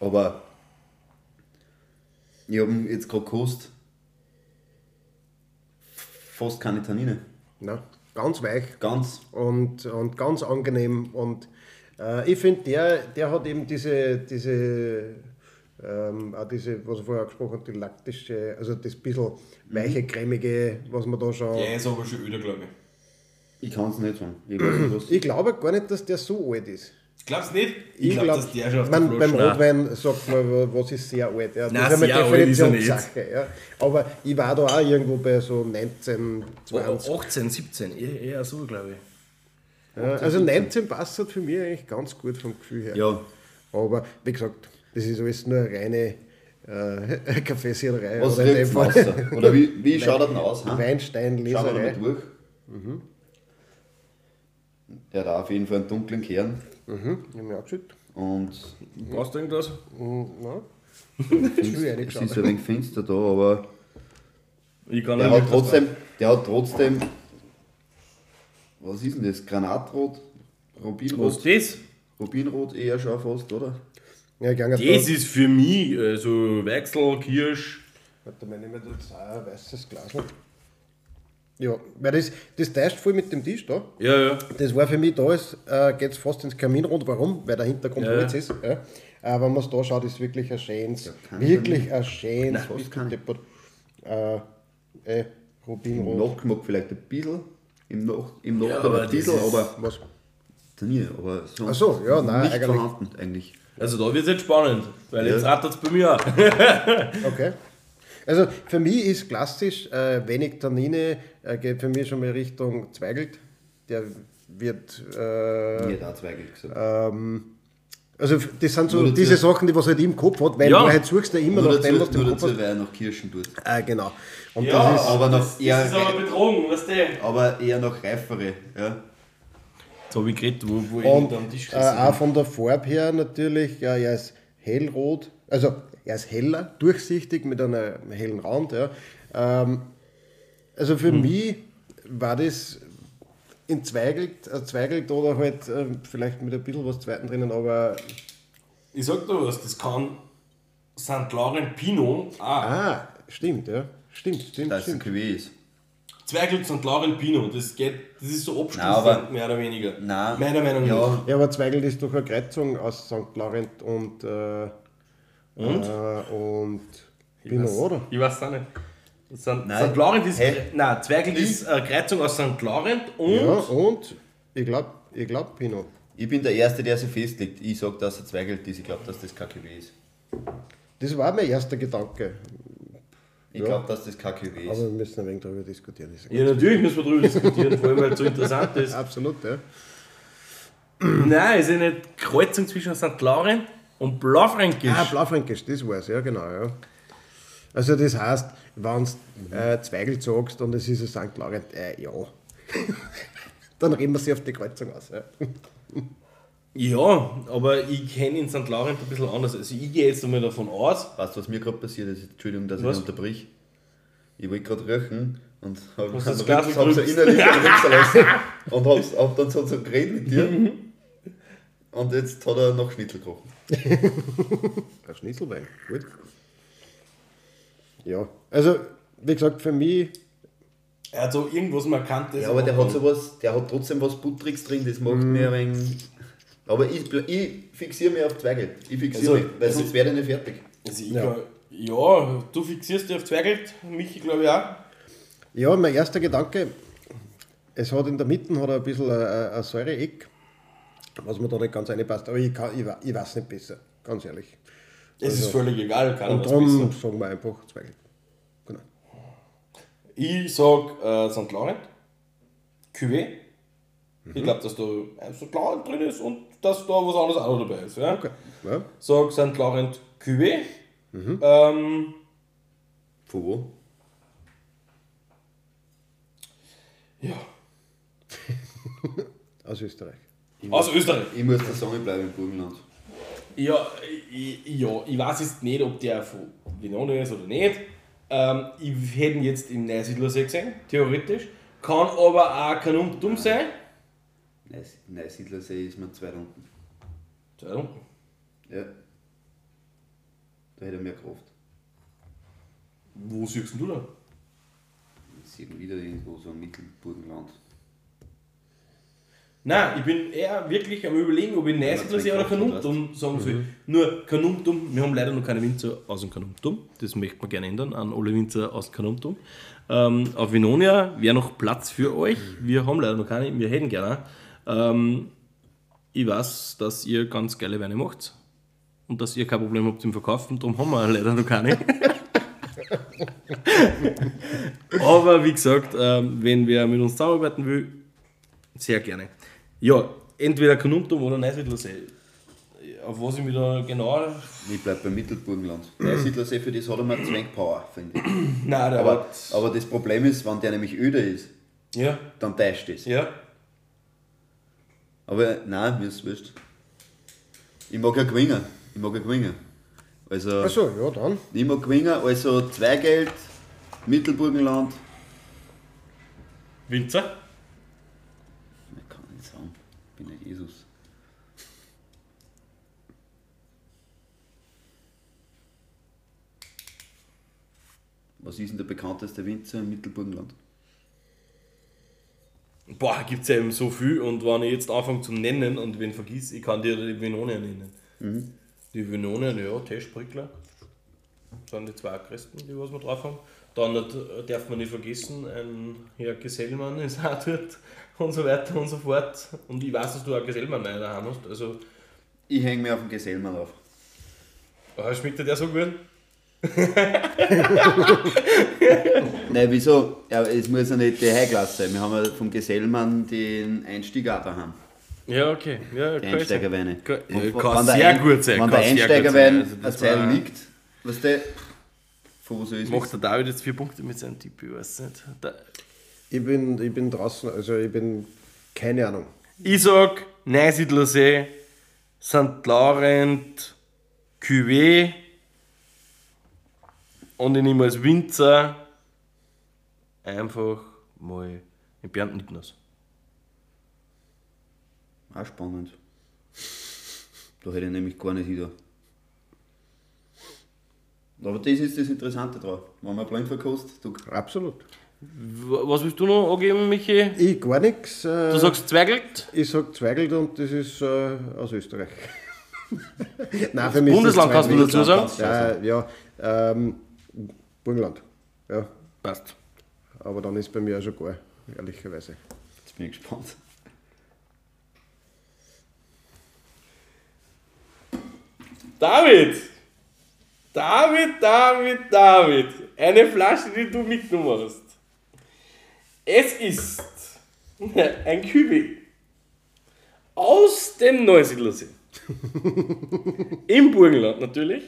Aber ich habe jetzt gerade gekostet. Fast keine Tannine. Na, ganz weich. Ganz. und, und ganz angenehm. Und äh, ich finde, der, der hat eben diese, diese, ähm, auch diese, was ich vorher angesprochen habe, die laktische, also das bisschen weiche, cremige, was man da schon. ist aber schon öder, glaube ich. Ich kann es nicht sagen. Ich. Ich glaube gar nicht, dass der so alt ist. Glaubst du nicht? Ich, glaub, glaube, man, beim Rotwein sagt man, was ist sehr alt. Ja. Das Nein, ist eine er. Definitionssache. Ja. Aber ich war da auch irgendwo bei so 19, 20. 18, 17, eher, eher so, glaube ich. Ja, also 19 passt halt für mich eigentlich ganz gut vom Gefühl her. Ja, Aber wie gesagt, das ist alles nur reine äh, Kaffeesiererei. was oder in dem Oder wie, wie schaut er denn aus? ha? Schauen wir Weinsteinleserei. mal durch. Der hat auch auf jeden Fall einen dunklen Kern. Mhm, ich habe mir angeschüttet. Und Brauchst du irgendwas? Mhm, ja. es ist ein wenig finster da, aber Ich kann der nicht hat trotzdem, der hat trotzdem, was ist denn das? Granatrot? Was Rubinrot? ist das? Rubinrot eher schon fast, oder? Ja, Das ist für mich äh, so Weichsel, Kirsch. Warte mal, nehmen wir jetzt ein weißes Glas. Ja, weil das, das täuscht voll mit dem Tisch da. Ja, ja. Das war für mich da, ist, äh, geht es fast ins Kaminrund. Warum? Weil der Hintergrund Ja. Holz ist. Ja. Äh, wenn man es da schaut, ist wirklich ein schönes, kann wirklich ein schönes, deppert, äh, äh, Im Rubinrot. Nachgeschmack vielleicht ein bisschen, im, Nach im Ja, Nachteil aber ein bisschen, aber Was? nie, aber sonst Ach so, ja, nein, nicht eigentlich- vorhanden eigentlich. Also da wird es jetzt spannend, weil Ja. jetzt rattert es bei mir auch. Okay. Also für mich ist klassisch äh, wenig Tannine, äh, geht für mich schon mal Richtung Zweigelt. Der wird. Äh, Nie da Zweigel gesagt. ähm, also das sind so Nur dazu- diese Sachen, die was halt im Kopf hat, weil Ja. du halt suchst ja immer nur nach dem, was du im Kopf dazu, hast. weil er noch Kirschen tut. Äh, genau. Und Ja, das ist, aber noch das, eher- das ist aber betrogen, weißt du? Jetzt Aber eher noch reifere. Ja. habe ich geredet, wo, wo ich und hinter am Tisch äh, auch von der Farbe her natürlich, ja, er ist hellrot, also er ist heller, durchsichtig mit einem hellen Rand. Ja. Ähm, also für Hm. mich war das in Zweigelt, äh, Zweigelt oder halt äh, vielleicht mit ein bisschen was Zweiten drinnen, aber Ich sag dir was, das kann St. Laurent Pinot auch. ah, stimmt, ja. Stimmt, stimmt, Da ist ein stimmt. Ist. Zwergel St. Laurent Pinot, das geht, das ist so abstufend, mehr oder weniger. Nein. Meiner Meinung nach. Ja, Ja, aber Zweigelt ist doch eine Kreuzung aus St. Laurent und, äh, Und? Äh, und Ich Pinot, weiß- oder? Ich weiß es auch nicht. St. Nein. St. Laurent ist, Hä? nein, Zwergel ist eine Kreuzung aus St. Laurent und Ja, und ich glaube, ich glaub Pinot. ich bin der Erste, der sich festlegt. Ich sage, dass er Zweigelt ist. Ich glaube, dass das Cuvée ist. Das war mein erster Gedanke. Ich Ja. glaube, dass das kein Cuvée Aber ist. wir müssen ein wenig darüber diskutieren. Ist Ja, natürlich müssen wir darüber diskutieren, vor allem weil es so interessant ist. Absolut, ja. Nein, es ist eine Kreuzung zwischen St. Laurent und Blaufränkisch. Ah, Blaufränkisch, das war's, ja, genau. Ja. Also, das heißt, wenn du äh, Zweigel sagst und es ist ein St. Laurent, äh, ja. Dann reden wir sie auf die Kreuzung aus. Ja. Ja, aber ich kenne in St. Laurent ein bisschen anders. Also ich gehe jetzt einmal davon aus, Weißt du, was mir gerade passiert ist? Entschuldigung, dass Was? ich unterbrich. Ich wollte gerade röchen und habe hab gerübst? innerlich lassen. Und hab's, hab dann so, so geredet mit dir. Mhm. Und jetzt hat er noch Schnitzel gekocht. Ein Schnitzelwein, gut. Ja, also, wie gesagt, für mich, er hat so irgendwas Markantes. Ja, aber der hat sowas, der hat trotzdem was Buttriges drin, das macht Mhm. mir ein wenig. Aber ich, ich fixiere mich auf Zweigel. Ich fixiere Also, mich, weil also- sonst werde ich nicht fertig. Also ich Ja. ja. ja, du fixierst dich auf Zweigelt, Michi glaube ich auch. ja, mein erster Gedanke, es hat in der Mitte hat er ein bisschen ein, ein ein Säureeck, was mir da nicht ganz reinpasst, aber ich, kann, ich, ich weiß nicht besser, ganz ehrlich. Es ist völlig egal, keiner Und darum besser. sagen wir einfach Zweigel. Genau. Ich sag äh, St. Laurent, Cuvée. Ich glaube, dass da ein St. Laurent drin ist und dass da was anderes auch noch dabei ist. Ja? Okay. Ja. Sag St. Laurent Cuvée. Ähm, Von wo? ja, Aus Österreich. Aus Österreich. Ich muss da sagen, ich bleibe im Burgenland. Ja, ich, ja, ich weiß jetzt nicht, ob der von Venone ist oder nicht. Ähm, ich hätte ihn jetzt im Neusiedlersee gesehen, theoretisch. Kann aber auch kanon dumm sein. Neus- Neusiedlersee ist mir zwei unten. Zwei unten. Ja. Da hätte er mehr Kraft. Wo siehst du da? Ich sehe ihn wieder irgendwo so im Mittelburgenland. Nein, ich bin eher wirklich am überlegen, ob ich Neusiedlersee oder Kanuntum sagen soll. Nur Kanuntum, wir haben leider noch keine Winzer aus dem Kanuntum. Das möchte man gerne ändern an alle Winzer aus dem Kanuntum. Ähm, auf Vinonia wäre noch Platz für euch. Wir haben leider noch keine, wir hätten gerne. Ähm, ich weiß, dass ihr ganz geile Weine macht und dass ihr kein Problem habt im Verkaufen, darum haben wir leider noch keine. Aber wie gesagt, ähm, wenn wer mit uns zusammenarbeiten will, sehr gerne. Ja, entweder Kanuntum oder Neusiedlersee. Auf was ich mich da genau. Ich bleibe beim Mittelburgenland. Neusiedlersee, für das hat er mal Zwang Power, finde ich. Nein, der Aber, hat. aber das Problem ist, wenn der nämlich öde ist, Ja, dann täuscht es. ja. Aber nein, mir ist wurscht. Ich mag ja Gewinger. Ich mag ja Gewinger. Also, Achso, ja, dann. ich mag Gewinger, also Zweigeld, Mittelburgenland, Winzer? Ich kann nicht sagen. Ich bin ein Jesus. Was ist denn der bekannteste Winzer im Mittelburgenland? Boah, gibt es ja eben so viel und wenn ich jetzt anfange zu nennen und wen vergiss, ich kann dir die Venone nennen. Die Venone, ja, Testsprickler sind die zwei größten, die was wir drauf haben. Dann äh, darf man nicht vergessen, ein Herr Gesellmann ist auch dort und so weiter und so fort. Und ich weiß, dass du auch Gesellmann rein daheim hast. Also, Ich hänge mir auf den Gesellmann auf. oh, schmeckt dir der so gut? Nein, wieso? Ja, es muss ja nicht die High-Class sein. Wir haben ja vom Gesellmann den Einstieg auch daheim. Ja, okay. Ja, Die Einsteigerweine. Kann, kann wenn der sehr Ein- gut sein. Wenn kann der sehr gut Einsteigerwein sein. Also ein war- liegt, was der. Macht der David jetzt vier Punkte mit seinem Tipp? Ich weiß nicht. Da, Ich bin, ich bin draußen, also ich bin, keine Ahnung. Ich sag Neusiedlersee, St. Laurent, Cuvée und ich nehme als Winzer einfach mal den Bernd Nittners. Auch spannend. Da hätte ich nämlich gar nicht wieder. Aber das ist das Interessante drauf. Wenn man blind verkostet, du Absolut. Was willst du noch angeben, Michi? Ich gar nichts. Äh, Du sagst Zwergelt? ich sag Zweigelt und das ist äh, aus Österreich. Nein, für mich Bundesland kannst du dazu sagen? Ja, ja ähm, Burgenland. Ja, Passt. aber dann ist bei mir auch schon gar, ehrlicherweise. Jetzt bin ich gespannt. David! David, David, David! Eine Flasche, die du mitgenommen hast. Es ist ein Kübel aus dem Neusiedlersee. Im Burgenland natürlich.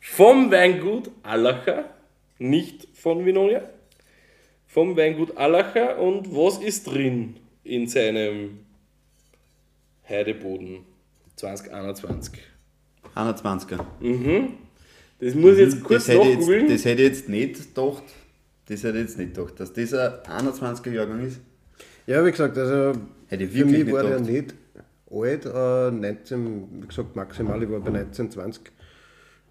Vom Weingut Allacher, nicht von Vinonia. Vom Weingut Allacher. Und was ist drin in seinem Heideboden 2021? 21er. Das muss ich jetzt kurz das, nachgoogeln. jetzt, das hätte ich jetzt nicht gedacht. Das hätte ich jetzt nicht gedacht, dass das ein 21er Jahrgang ist. Ja, wie gesagt, also Hätte ich für mich nicht war der gedacht. nicht alt, äh, 19, wie gesagt, maximal, ich war bei 19, 20.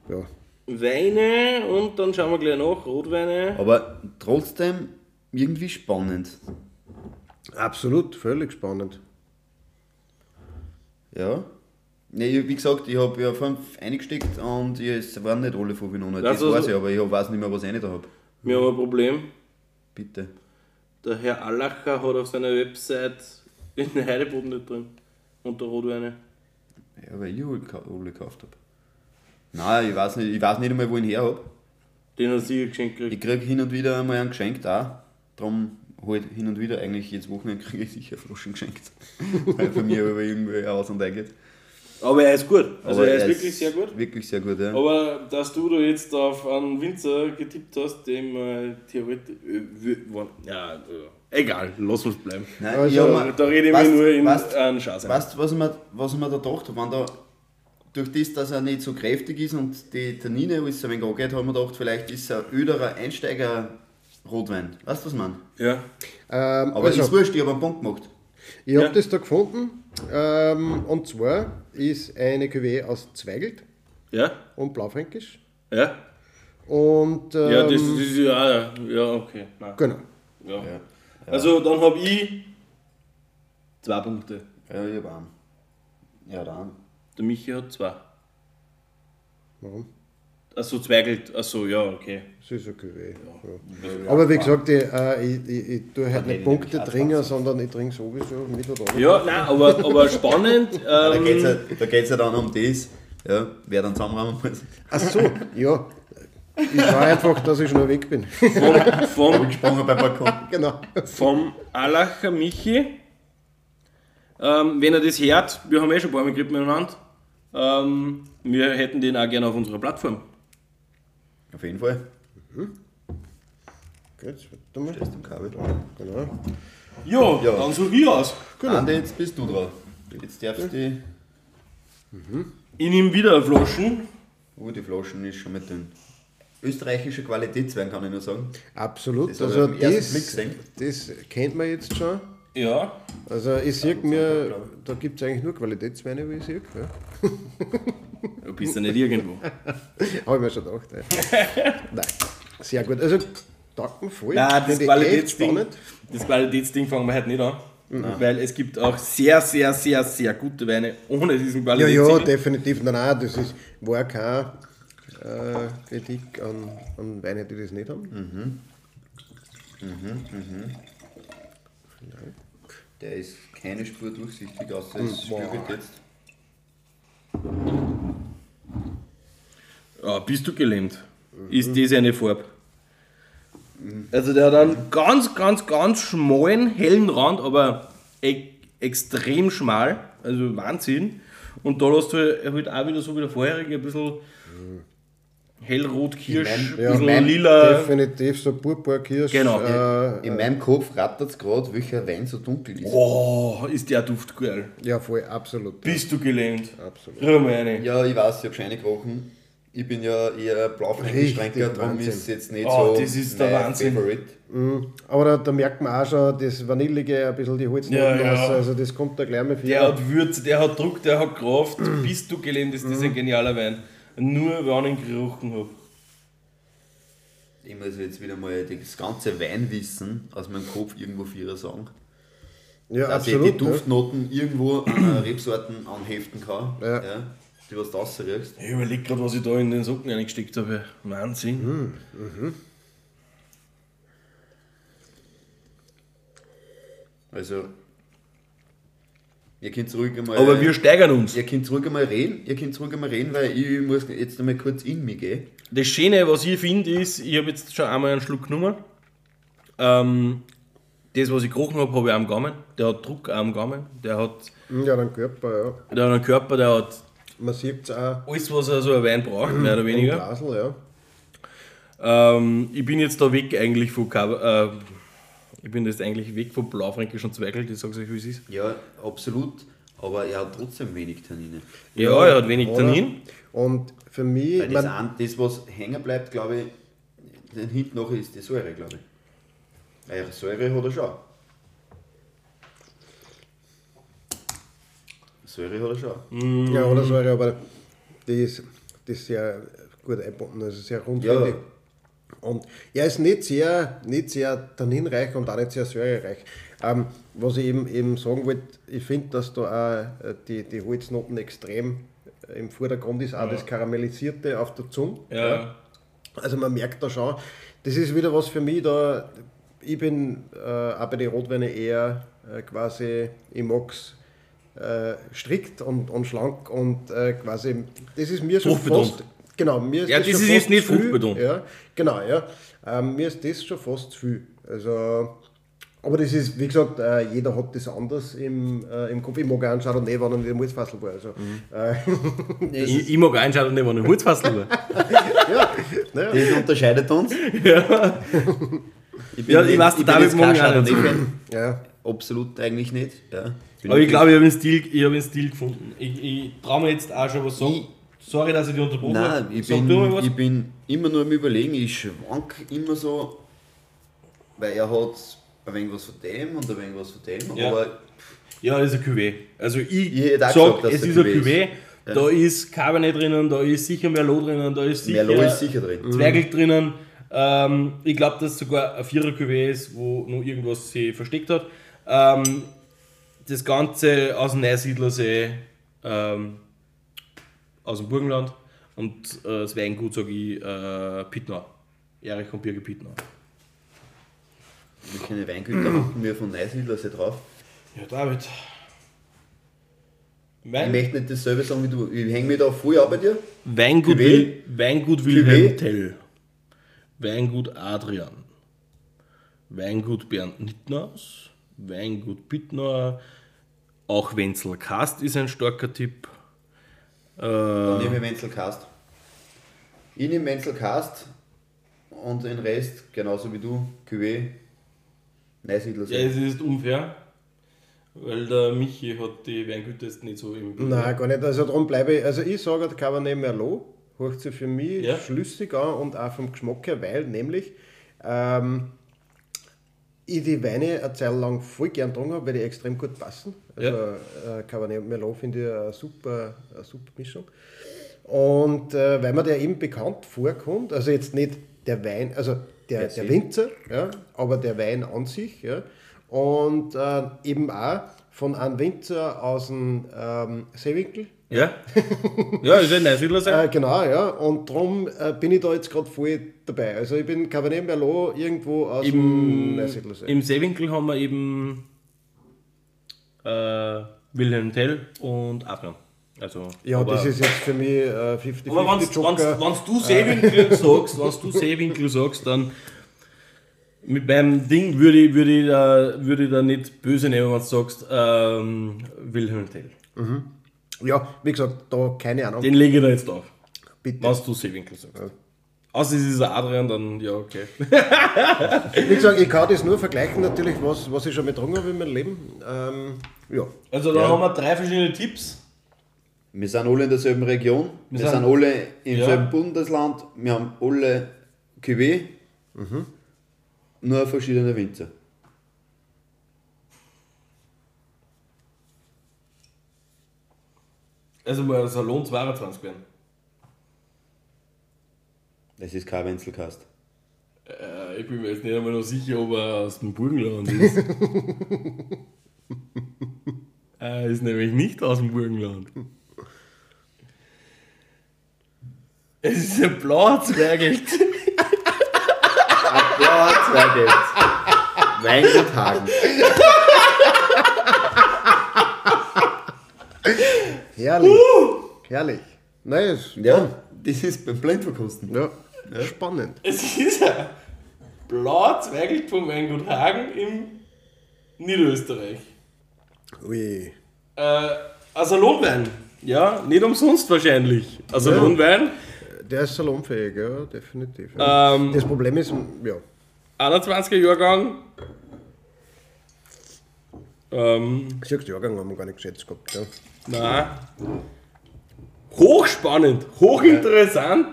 Ja, Weine und dann schauen wir gleich nach. Rotweine. Aber trotzdem irgendwie spannend. absolut, völlig spannend. Ja. Nee, wie gesagt, ich habe ja fünf eingesteckt und ich, es waren nicht alle von Vinona. Das Also- weiß ich, aber ich weiß nicht mehr, was ich nicht da habe. Wir haben ein Problem. Bitte. Der Herr Allacher hat auf seiner Website den Heideboden nicht drin. Und der Rotweine. Ja, weil ich alle geka- alle gekauft habe. Nein, ich weiß nicht, ich weiß nicht einmal, wo ich ihn her habe. Den hat sie geschenkt Ich gekriegt. kriege hin und wieder einmal einen geschenkt auch. Darum halt hin und wieder, eigentlich jedes Wochenende kriege ich sicher Flaschen geschenkt. Weil bei mir aber irgendwie aus und eingeht. Aber er ist gut. Also Aber er ist wirklich sehr gut. Wirklich sehr gut, ja. Aber dass du da jetzt auf einen Winzer getippt hast, dem äh, theoretisch. Äh, ja, äh, egal, lass uns bleiben. Nein, Also, ich hab mir- Da rede ich weißt- mir nur in weißt- einen Schatz. Weißt du, was ich mir, was ich mir da gedacht habe? Wenn da durch das, dass er nicht so kräftig ist und die Tannine alles ein wenig angeht, haben wir gedacht, vielleicht ist es ein öderer Einsteiger-Rotwein. Weißt du, was ich meine? Ja. Ähm, Aber also, ist wurscht, ich habe einen Punkt gemacht. ich habe Ja. das da gefunden. Ähm, und zwar ist eine Cuvée aus Zweigelt Ja? und Blaufränkisch. Ja? Und ähm, Ja, das ist ja, ja, ja, okay. Nein. genau. Ja. Also dann habe ich zwei Punkte. Ja, ich habe einen. Ja, dann. Der Michi hat zwei. Warum? Achso, Zweigelt, achso, ja, okay. Das ist eine Cuvée. Ja. Aber wie gesagt, ich, äh, ich, ich, ich tue halt nicht ich Punkte trinken, sondern ich trinke sowieso mit oder ohne. Ja, nein, aber, aber spannend. Da Ähm, geht es ja, da geht's ja dann um das, ja, wer dann zusammenräumen muss. Ach so, ja. Ich war einfach, dass ich schon weg bin. vom, vom, Gesprungen beim Balkon. genau. vom Allacher Michi. Ähm, wenn er das hört, wir haben eh schon ein paar Mal gekriegt miteinander. Ähm, wir hätten den auch gerne auf unserer Plattform. Auf jeden Fall. Geht's, warte mal. Stehst im Kabel. Genau. Ja, Ja. dann suche ich aus. Andi, jetzt bist du dran. Jetzt darfst du die. Ich nehme wieder eine Flaschen. Oh, die Flaschen ist schon mit dünn. österreichischer Qualitätswein, kann ich nur sagen. Absolut. Das also den das, das kennt man jetzt schon. Ja. Also ich sehe mir, da gibt es eigentlich nur Qualitätsweine, wie ich sehe. Ja. Du bist ja nicht irgendwo. Habe ich mir schon gedacht. Ja. Nein, sehr gut. Also danke voll. Nein, das Qualitätsding, das Qualitätsding fangen wir heute nicht an. Weil es gibt auch sehr, sehr, sehr, sehr gute Weine ohne diesen Ja, Qualitätstitel. ja, definitiv. Nein, nein, das ist, war kein äh, Kritik an, an Weine, die das nicht haben. Der ist keine Spur durchsichtig, außer es Boah. spürt jetzt. Ja, bist du gelähmt? Ist das eine Farbe? Also der hat einen ganz, ganz, ganz schmalen, hellen Rand, aber e extrem schmal. Also Wahnsinn. Und da lässt du halt auch wieder so wie der vorherige ein bisschen hellrot, kirsch, ein mein- bisschen mein lila. Definitiv so Purpurkirsch. Genau. Äh, In meinem Kopf rattert es gerade, welcher Wein so dunkel ist. Oh, ist der Duft geil. ja, voll, absolut. Bist du gelähmt? Absolut. Mal eine. Ja, ich weiß, ich habe schon gerochen. Ich bin ja eher Blaufränkisch-Tränker, Richtig darum ist es jetzt nicht Oh, so das ist der Wahnsinn. Favorite. Aber da, da merkt man auch schon das Vanillige, ein bisschen die Holznoten Ja, ja. raus. Also das kommt da gleich mal viel. Der hat Würze, der hat Druck, der hat Kraft. Bist du gelähmt, ist das ein genialer Wein. Nur wenn ich ihn gerochen habe. Ich muss jetzt wieder mal das ganze Weinwissen aus meinem Kopf irgendwo vierer sagen. ja, dass absolut. ich die Duftnoten irgendwo an Rebsorten anheften kann. Ja. die was du rausriechst. Ich überlege gerade, was ich da in den Socken reingesteckt habe. Wahnsinn. Also, ihr könnt ruhig einmal. Aber wir steigern uns. Ihr könnt ruhig einmal reden, ihr könnt ruhig einmal reden, weil ich muss jetzt einmal kurz in mich gehen. Das Schöne, was ich finde, ist, ich habe jetzt schon einmal einen Schluck genommen. Ähm, das, was ich gerochen habe, habe ich am Gaumen. Der hat Druck auch am Gaumen. Der hat, Ja, dann Körper, ja. der hat einen Körper, der hat Man sieht es auch alles, was er so ein Wein braucht, mehr oder weniger. Glasl, ja. Ähm, ich bin jetzt da weg eigentlich von Cava- äh, ich bin jetzt eigentlich weg von Blaufränkischen Zweigelt, ich sag's euch, wie es ist. Ja, absolut. Aber er hat trotzdem wenig Tannine. Ja, er hat wenig Oder? Tannin. Und für mich, Weil das, man, ein, das was hängen bleibt, glaube ich, den hinten noch ist die Säure, glaube ich. Weil Säure hat er schon. Säure hat er schon. ja, oder so, aber die ist, die ist sehr gut eingebunden, also sehr rundfällig. Ja. Und er ist nicht sehr, nicht sehr tanninreich und auch nicht sehr säurereich. Ähm, was ich eben, eben sagen wollte, ich finde, dass da auch äh, die, die Holznoten extrem äh, im Vordergrund ist, auch das Karamellisierte auf der Zunge. Ja. Also man merkt da schon, das ist wieder was für mich da. Ich bin äh, auch bei den Rotweinen eher äh, quasi, ich mag es äh, strikt und, und schlank und äh, quasi, das ist mir schon fast. Genau, mir ist Ja, das, das schon ist jetzt fast nicht zu viel. fruchtbetont. Ja, genau, ja. Ähm, mir ist das schon fast zu viel. Also, aber das ist, wie gesagt, äh, jeder hat das anders im, äh, im Kopf. Ich mag auch einen Chardonnay, wenn er nicht im Holzfassel war. Also, Mhm. Ich, ich mag einschauen, wenn ich einen Holzfassel war. Das unterscheidet uns. Ich bin Ja, ich nicht- weiß, bin David mag ich auch nicht. Chardonnay-Fan. ja, Absolut eigentlich nicht. Ja. Aber ich glaube, ich habe einen Stil, ich habe einen Stil gefunden. Ich, ich traue mir jetzt auch schon was sagen. Sorry, dass ich dich unterbrochen Nein, habe. ich Sag bin, ich bin immer nur am Überlegen, ich schwank immer so, weil er hat ein wenig was von dem und ein wenig was von dem, Ja. aber Ja, das ist ein Cuvée. Also ich, Ich sag, gesagt, es ist ein Cuvée Cuvée. ist. Da ist Cabernet drinnen, da ist sicher Merlot drinnen, da ist sicher, Merlot ist sicher drin. Zwergelt drinnen. Ähm, ich glaube, dass es sogar ein vierer Cuvée ist, wo noch irgendwas sich versteckt hat. Ähm, das Ganze aus dem Neusiedlersee, ähm, aus dem Burgenland. Und äh, das Weingut sage ich äh, Pittnau. Erich und Birge Pittnau. Welche Weingüter hatten wir von Neusiedlersee drauf? Ja, David. Ich Wein, möchte nicht dasselbe sagen wie du. Ich hänge mich da voll ab bei dir. Weingut, Cuvée? Wil Weingut Wilhelm? Tell. Weingut Adrian. Weingut Bernd Nittnaus. Weingut Bittnauer. Auch Wenzel Kast ist ein starker Tipp. Dann Äh, nehme ich Wenzel Cast. Ich nehme Wenzel Cast und den Rest, genauso wie du, Cuvée, ja, Neusiedlersee. es ist unfair, weil der Michi hat die Weingüter jetzt nicht so im Blick. Nein, gar nicht. Also darum bleibe ich, also ich sage der Cabernet Merlot, hört sich für mich Ja. schlüssig an und auch vom Geschmack her, weil nämlich ähm, ich die Weine eine Zeit lang voll gern getrunken habe, weil die extrem gut passen. Also äh, Cabernet und Merlot finde ich eine super, eine super Mischung. Und äh, weil mir der eben bekannt vorkommt, also jetzt nicht der Wein, also der, der Winzer, ja, aber der Wein an sich, ja, und äh, eben auch von einem Winzer aus dem ähm, Seewinkel, Ja? ja, ist ein Neusiedler sein. äh, genau, ja. Und darum äh, bin ich da jetzt gerade voll dabei. Also ich bin Cabernet Merlot irgendwo aus dem Im, Neusiedlersee. Im Seewinkel haben wir eben äh, Wilhelm Tell und Adrian. Also, Ja, aber, das ist jetzt für mich äh, 50-50 Aber wenn du Seewinkel sagst, wenn du Seewinkel sagst, dann mit meinem Ding würde ich, würde ich, da, würde ich da nicht böse nehmen, wenn du sagst ähm, Wilhelm Tell. Ja, wie gesagt, da keine Ahnung. Den lege ich da jetzt auf, Bitte. wenn du Seewinkel sagst. Außer es ist ein Adrian, dann ja, okay. Wie gesagt, ich kann das nur vergleichen, natürlich, was, was ich schon getrunken habe in meinem Leben. Ähm, ja. Also da Ja. haben wir drei verschiedene Tipps. Wir sind alle in derselben Region, wir, sind- sind, alle im Ja. selben Bundesland, wir haben alle Cuvée, nur verschiedene Winzer. Also mal Salon 22 werden. Das ist kein Wenzelkast. Äh, ich bin mir jetzt nicht einmal noch sicher, ob er aus dem Burgenland ist. er ist nämlich nicht aus dem Burgenland. Es ist ein blauer Zwergelt. Ja, Zwergeld. Weingut Hagen. Herrlich. Herrlich. Nein, ist, Ja, das ist beim Blindverkosten. ja, spannend. Es ist ein blauer Zwergelt vom Weingut Hagen im Niederösterreich. Ui. Äh, ein Salonwein. Ja, nicht umsonst wahrscheinlich. Ein Salonwein. Der ist salonfähig, ja, definitiv. Ja. Ähm, das Problem ist, ja, 21er Jahrgang. Ähm, sechs Jahrgang haben wir gar nicht geschätzt gehabt. Ja. Nein. Hochspannend, hochinteressant.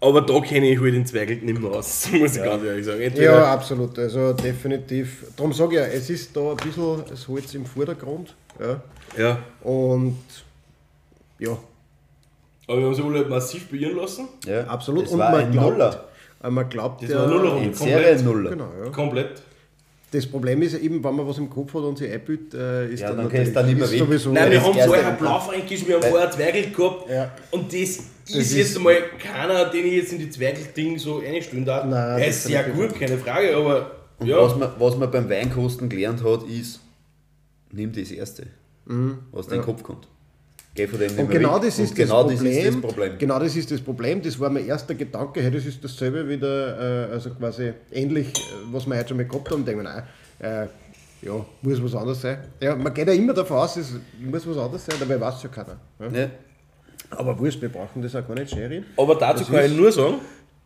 Aber da kenne ich halt den Zwergelt nicht mehr aus, muss ich ganz ehrlich sagen. Entweder Ja, absolut. Also definitiv. Darum sage ich ja, es ist da ein bisschen das Holz im Vordergrund. Ja. ja. Und ja, Aber wir haben sie alle massiv beirren lassen. Ja, absolut. Das Und war man ein glaubt, Nuller. man glaubt Das ja, war ein Nuller. Komplett. Serie Nuller. Genau, ja. Komplett. Das Problem ist ja eben, wenn man was im Kopf hat und sich einbildet, äh, ist Ja, dann dann kannst dann nicht mehr ist weg. sowieso. Nein, wir das haben vorher Mal- Blaufränkisch, wir haben vorher Zwergelt gehabt. Ja. Und das ist ist- jetzt einmal keiner, den ich jetzt in die Zwergelt-Ding so einstellen darf. Nein, Er das ist sehr gut, keine Frage, aber ja. was, man, was man beim Weinkosten gelernt hat, ist, nimm das Erste, was in den Kopf kommt. Geh von dem nicht Und genau das ist, genau das, Problem. das ist das Problem. Genau das ist das Problem. Das war mein erster Gedanke. Hey, das ist dasselbe wieder, äh, also quasi ähnlich, äh, was wir heute schon mal gehabt haben. Denken wir, nein, äh, ja, muss was anderes sein. Ja, man geht ja immer davon aus, es muss was anderes sein, dabei weiß es ja keiner. Ja. Ja. Aber wurscht, wir brauchen das auch gar nicht scheren. Aber dazu Das kann ich nur sagen,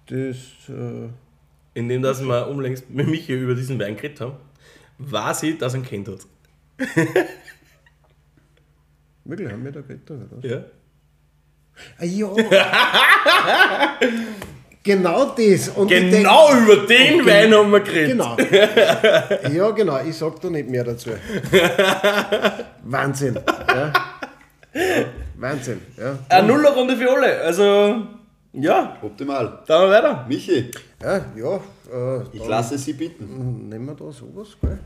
Das, äh, indem dass wir unlängst mit Michi über diesen Wein geredet haben, weiß ich, dass er ihn kennt hat. wirklich, haben wir da geredet? Oder? was? Ja. Ah, ja! genau das. Und ich denk- Genau über den Wein haben wir geredet. Genau. ja, genau. Ich sag da nicht mehr dazu. Wahnsinn. Ja. Wahnsinn. Ja. Eine Nullerrunde für alle. Also, ja, Optimal. dann wir weiter. Michi, Ja, ja. Äh, ich lasse Sie bitten. Nehmen wir da sowas, gell?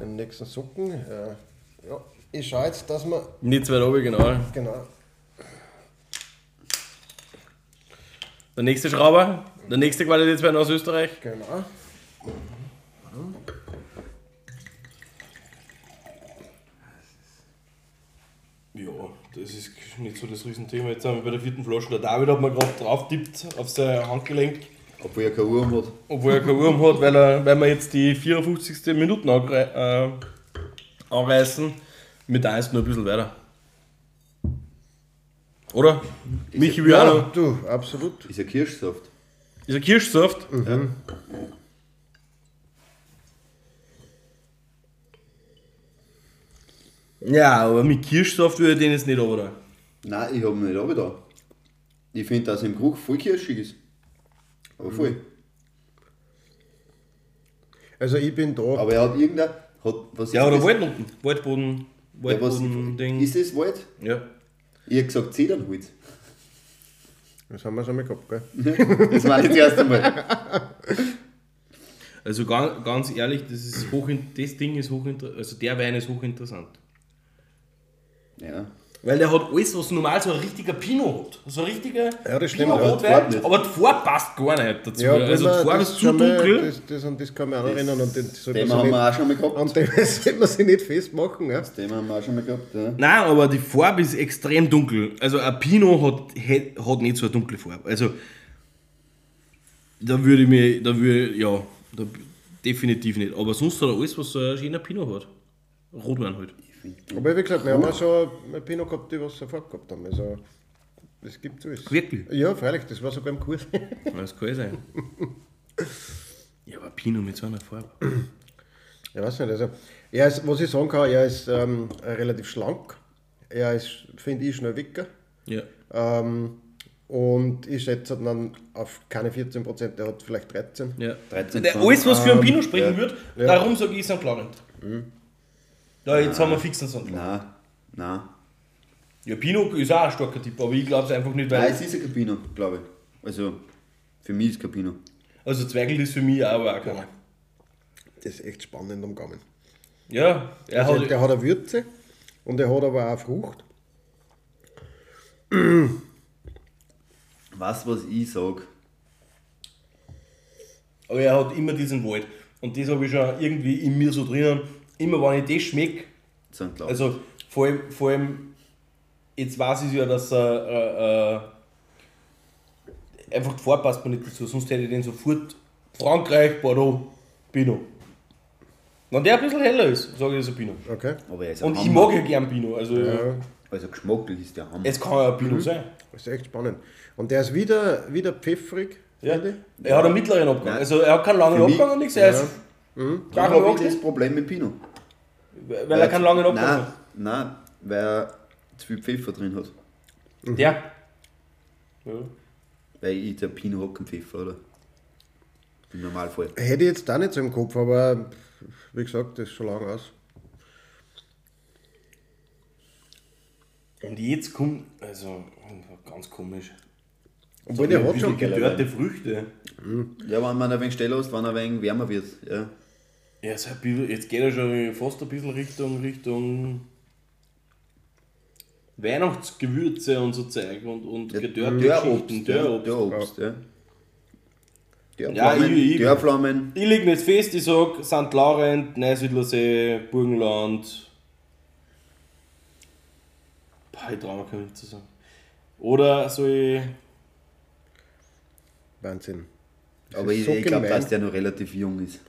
Den nächsten Socken. Äh, ja. Ich schaue jetzt, dass wir. Nicht weit oben, genau. Genau. Der nächste Schrauber, der nächste Qualitätswein aus Österreich. Genau. Ja, das ist nicht so das Riesenthema. Jetzt sind wir bei der vierten Flasche. Der David hat mir gerade drauf tippt auf sein Handgelenk, Obwohl er keine Uhr hat. obwohl er keine Urm hat, weil, er, weil wir jetzt die 54. Minuten äh, anreißen. Mit eins nur ein bisschen weiter. Oder? Michi will auch Ja, noch. du, absolut. Ist ja Kirschsaft. Ist ein Kirschsaft? Ja, aber mit Kirschsaft würde ich den jetzt nicht runter. Nein, ich habe ihn nicht aber da. Ich finde, dass im Geruch voll kirschig ist. Aber voll. Also ich bin da. Aber er hat irgendein. Hat, was Ja, ist oder. Waldboden, Ja, was, Waldboden-Ding. ist das Wald? Ja. Ich hab gesagt Zedernholz. Das haben wir schon mal gehabt, gell? Das war nicht das erste Mal. Also ganz, ganz ehrlich, das, ist hoch, das Ding ist hochinteressant. Also der Wein ist hochinteressant. Ja. Weil der hat alles, was normal so ein richtiger Pinot hat. So ein richtiger Ja, das stimmt, Pinot aber die Farbe Rotwein, nicht. aber die Farbe passt gar nicht dazu. Ja, also die man- Farbe das ist zu dunkel. Das, das, an das kann man auch noch erinnern. Und den sollte Thema man haben sich wir nicht, auch schon mal gehabt. an dem sollte man sich nicht festmachen. Ja? Das Thema haben wir auch schon mal gehabt. Ja. Nein, aber die Farbe ist extrem dunkel. Also ein Pinot hat, hat, hat nicht so eine dunkle Farbe. Also da würde ich mir, da würde ja, da, definitiv nicht. Aber sonst hat er alles, was so ein schöner Pinot hat. Rotwein halt. Aber wie gesagt, wir haben auch schon ein Pinot gehabt, die was sofort gehabt haben. Also, das gibt es alles. Wirklich? Ja, freilich, das war sogar im Kurs. Das kann sein. Ja, aber Pinot mit so einer Farbe. Ich weiß nicht, also, er ist, was ich sagen kann, er ist ähm, relativ schlank. Er ist, finde ich, schnell Wicker. Ja. Ähm, und ich schätze dann auf keine 14%, der hat vielleicht 13. ja. 13 Der, Pfund. alles, was für einen Pinot sprechen ja. wird, Ja. darum sage ich St. Laurent. Ja, jetzt haben wir fix einen. Laurent. Nein, nein. Ja, Pinot ist auch ein starker Tipp, aber ich glaube es einfach nicht, Nein, weil. es ist ein Capino, glaube ich. Also, für mich ist Capino. Also Zweigel ist für mich auch, auch keiner. Das ist echt spannend am Gaumen. Ja, er Also, hat. der hat eine Würze und er hat aber auch Frucht. Was, was ich sage, Aber er hat immer diesen Wald. Und das habe ich schon irgendwie in mir so drinnen. Immer wenn ich das schmecke, also vor allem, vor allem jetzt weiß ich ja, dass er äh, äh, einfach die Farbe passt mir nicht dazu, sonst hätte ich den sofort Frankreich, Bordeaux, Pinot. Wenn der ein bisschen heller ist, sage ich, ist ein Pinot. Okay. aber er ist ein Und ich Hammer. mag ja gern Pinot, also Ja, Also, geschmacklich ist der Hammer. es kann ja ein Pinot sein. das ist echt spannend. Und der ist wieder, wieder pfeffrig. Ja. finde ich. Er hat einen mittleren Abgang, Nein. also er hat keinen langen Abgang und nichts, er ist Da gar habe ich das Problem mit Pinot. weil er keinen langen Abgang Nein, hat. nein, weil er zu viel Pfeffer drin hat. Der. Ja. Weil ich, der Pinot hat keinen Pfeffer, oder? Im Normalfall. Hätte ich jetzt da nicht so im Kopf, aber wie gesagt, das ist schon lange aus. Und jetzt kommt, also ganz komisch. Obwohl der hat schon. gedörrte Früchte. Ja, wenn man ein wenig stiller ist, wenn er ein wenig wärmer wird. Ja. Ja, so ein bisschen, jetzt geht er schon fast ein bisschen Richtung, Richtung Weihnachtsgewürze und so Zeug und, und gedörrte Dörrobst. Geschichten, Ja, Dörrobst. Dörrobst, ja. Ja, Dörrflammen, ich- ich- Dörrflammen. Ich leg mir jetzt fest, ich sag St. Laurent, Neusiedlersee, Burgenland. Boah, ich traue mir gar nicht zu sagen. Oder ich. Wahnsinn. Das Aber ist ich, so ich glaube, dass der noch relativ jung ist.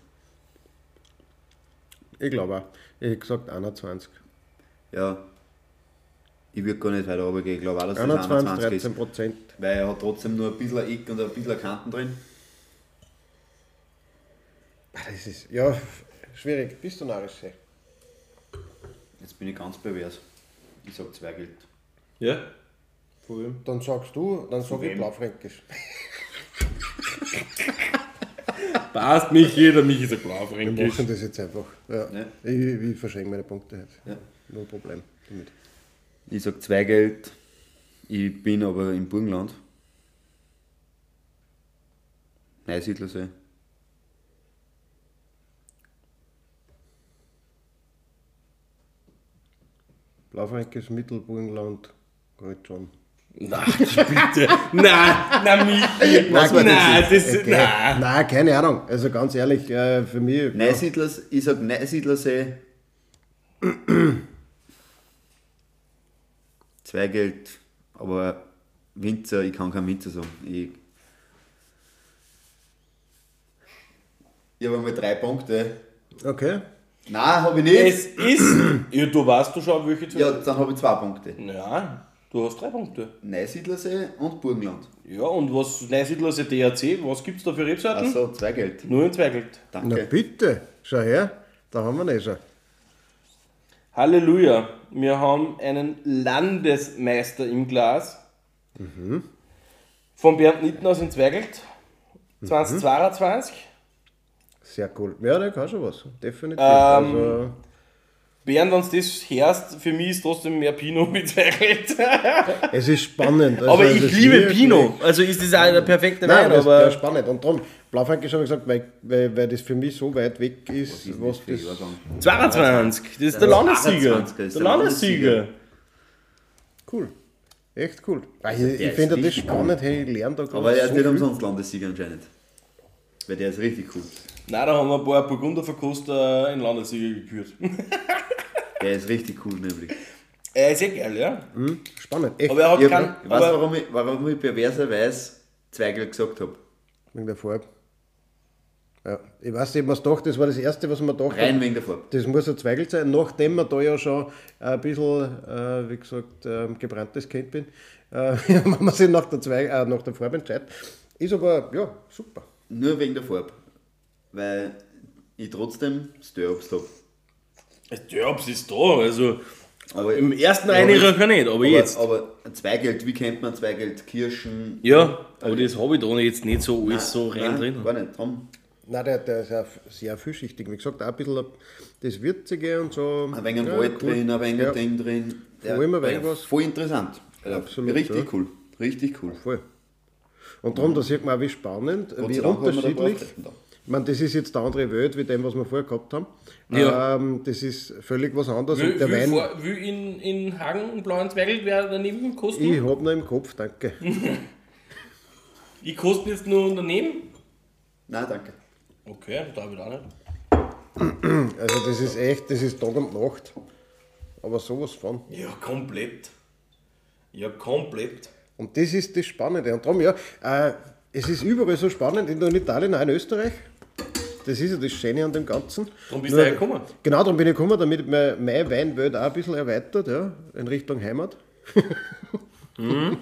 Ich glaube auch. Ich hätte gesagt 21. Ja. Ich würde gar nicht weiter runtergehen. Ich glaube auch, dass das 21, 21 ist. 13 Prozent. Weil er hat trotzdem nur ein bisschen ein Eck und ein bisschen Kanten drin. Das ist, ja, schwierig. Bist du narrisch? ey? Jetzt bin ich ganz bewährt. Ich sag zwei Geld. Ja? Vor allem. Dann sagst du, dann sag ich wem? Blaufränkisch. Passt mich jeder, mich ist ein Wir Blaufränkisch. machen das jetzt einfach. Ja. Ja. Ich, ich verschenke meine Punkte jetzt. Ja. No Problem damit. Ich sag zwei Geld. Ich bin aber im Burgenland. Neusiedlersee. Blaufränkisch, Mittelburgenland, geht Nein, bitte. Nein, nein, Michi. Was war das nein, ist. Okay. Nein. Nein, keine Ahnung. Also ganz ehrlich, äh, für mich. ja. Neusiedlers, ich sag Neusiedlersee. zwei Geld. Aber Winzer, ich kann kein Winzer sagen. Ich, ich habe einmal drei Punkte. Okay. Nein, habe ich nicht. Es ist. Ja, du weißt du schon, welche zwei. Ja, dann habe ich zwei Punkte. Ja, du hast drei Punkte. Neusiedlersee und Burgenland. Ja, und was Neusiedlersee DRC, was gibt es da für Rebsorten? Achso, zwei Geld. Nur in Zweigelt. Na Danke. bitte, schau her. Da haben wir ihn eh schon. Halleluja, wir haben einen Landesmeister im Glas. Von Bernd Nitten aus in Zweigelt. 2022. Sehr cool. Ja, der kann schon was. Definitiv. Ähm, also, Bernd, wenn du das hörst, für mich ist trotzdem mehr Pinot mit Zweigelt. es ist spannend. Also, aber ich ist liebe Pinot. Also ist das auch der perfekte Nein, Wein, das, aber ist spannend. Und darum, Blaufränkisch habe ich gesagt, weil, weil, weil das für mich so weit weg ist, was das. 22. Das ist der Landessieger. 28er ist Der der Landessieger. Cool. Echt cool. Ich, der ich ist finde das spannend, hey, ich lerne da gerade Aber er ist so nicht umsonst Landessieger anscheinend. Weil der ist richtig cool. Nein, da haben wir ein paar Burgunderverkoster in Landessieger gekürt. Der ist richtig cool nämlich. Er ist ja geil, ja. Spannend, echt. Aber er hat Ich, keinen. ich weiß, warum ich, warum ich perverserweise Zweigel gesagt habe. Wegen der Farbe. Ja, ich weiß nicht, was doch, das war das Erste, was man dachte. Rein wegen der Farbe. Das muss ein Zweigel sein, nachdem man da ja schon ein bisschen, äh, wie gesagt, ähm, gebranntes Kind bin, äh, wenn man sich nach der, Zweig, äh, nach der Farbe entscheidet. Ist aber, ja, super. Nur wegen der Farbe. Weil ich trotzdem Störbst habe. Der Obst ist da, also. Aber Im ersten aber- Reinrücker nicht, aber, aber, jetzt. Aber Zweigeld, wie kennt man Zweigeld? Kirschen? ja, aber das habe ich da jetzt nicht so alles so rein Nein, drin. Gar nicht. Drum. Nein, der, der ist ja sehr vielschichtig. Wie gesagt, auch ein bisschen das Würzige und so. Ein wenig ein Ja, Wald cool. drin, ein wenig Ja. ein Ding drin. Vor allem ein wenig der- was- Voll interessant. Also Absolut, Richtig ja. cool. Richtig cool. Voll. Und darum, da sieht man auch, wie spannend, Gott wie unterschiedlich. Ich meine, das ist jetzt eine andere Welt wie dem, was wir vorher gehabt haben. Ja. Ähm, das ist völlig was anderes. Wie, und der wie, Wein, vor, wie in, in Hagen einen blauen Zweigel wäre daneben kosten? ich Ich, habe noch im Kopf, danke. ich koste jetzt nur daneben? Nein, danke. Okay, da habe ich auch nicht. Also das ist echt, das ist Tag und Nacht. Aber sowas von. Ja, komplett. Ja, komplett. Und das ist das Spannende. Und darum, ja, äh, es ist überall so spannend, in Italien, auch in Österreich. Das ist ja das Schöne an dem Ganzen. Darum bist du Nur- daher gekommen. Genau, darum bin ich gekommen, damit meine, meine Weinwelt auch ein bisschen erweitert, ja, in Richtung Heimat. Mhm.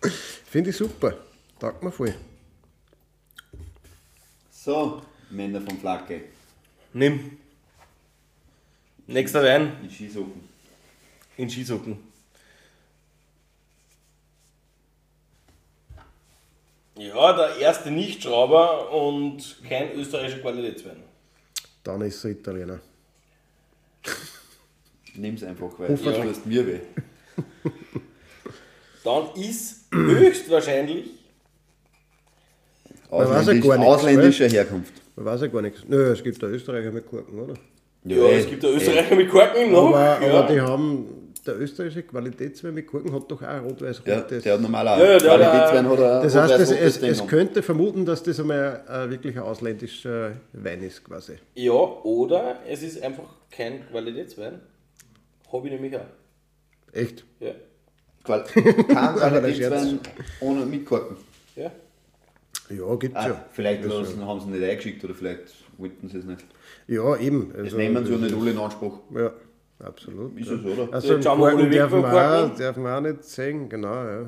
Finde ich super. Taugt mir voll. So, Männer vom Flagge. Nimm. Nächster Wein In Skisocken. in Skisocken. Ja, der erste Nichtschrauber und kein österreichischer Qualitätswein. Dann ist es ein Italiener. Nimm's einfach, weil du tust mir weh. Dann ist höchstwahrscheinlich weiß ja Ausländisch, gar nichts, ausländischer Herkunft. Man weiß ja gar nichts. Nö, es gibt da Österreicher mit Korken, oder? Ja, es gibt ja Österreicher mit Korken noch. Aber, ja. aber die haben, der österreichische Qualitätswein mit Korken hat doch auch Ja, rot-weiß-rotes. der hat normal auch. Ja, ja, Qualitätswein hat er das heißt, es, es, könnte vermuten, dass das einmal äh, wirklich ein ausländischer Wein ist, quasi. ja, oder es ist einfach kein Qualitätswein. Habe ich nämlich auch. Echt? Ja. Qual kein Qualitätswein ohne mitkorken. ja. Ja, gibt's Ah, ja. vielleicht Das lassen, haben sie nicht eingeschickt oder vielleicht wollten sie es nicht. Ja, eben. Das Also, nehmen sie ja das nicht alle in Anspruch. Ja, absolut. Ist ja. es, oder? Also, Jetzt weg dürfen wir, auch, Korken. dürfen wir auch nicht sehen, genau, ja.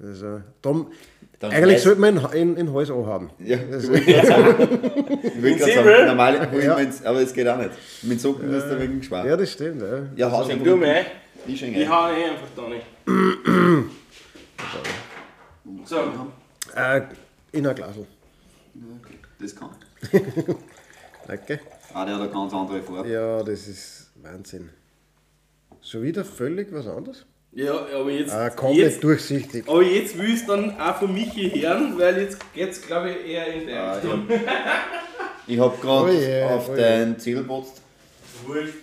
Also, darum, Dann eigentlich sollte man in, in, in Hals haben. Ja, ich sagen, ich Säbel? sagen normal, Ja. aber es geht auch nicht. Mit Socken ist der wegen geschwach. Ja, das stimmt. Ja. Ja, Schenk einfach du mir ein. Ich schenke Ich hau eh einfach da nicht. So, Äh, in ein Glasl. Das kann. Danke. Ah, der hat eine ganz andere Farbe. Ja, das ist Wahnsinn. Schon wieder völlig was anderes? ja, aber jetzt, Ah, komplett jetzt, durchsichtig. aber jetzt will ich dann auch von Michi hören, weil jetzt geht es glaube ich eher in der Ah, Richtung. Ich habe gerade Oh je, auf oh dein Ziel gepotzt. Wurscht.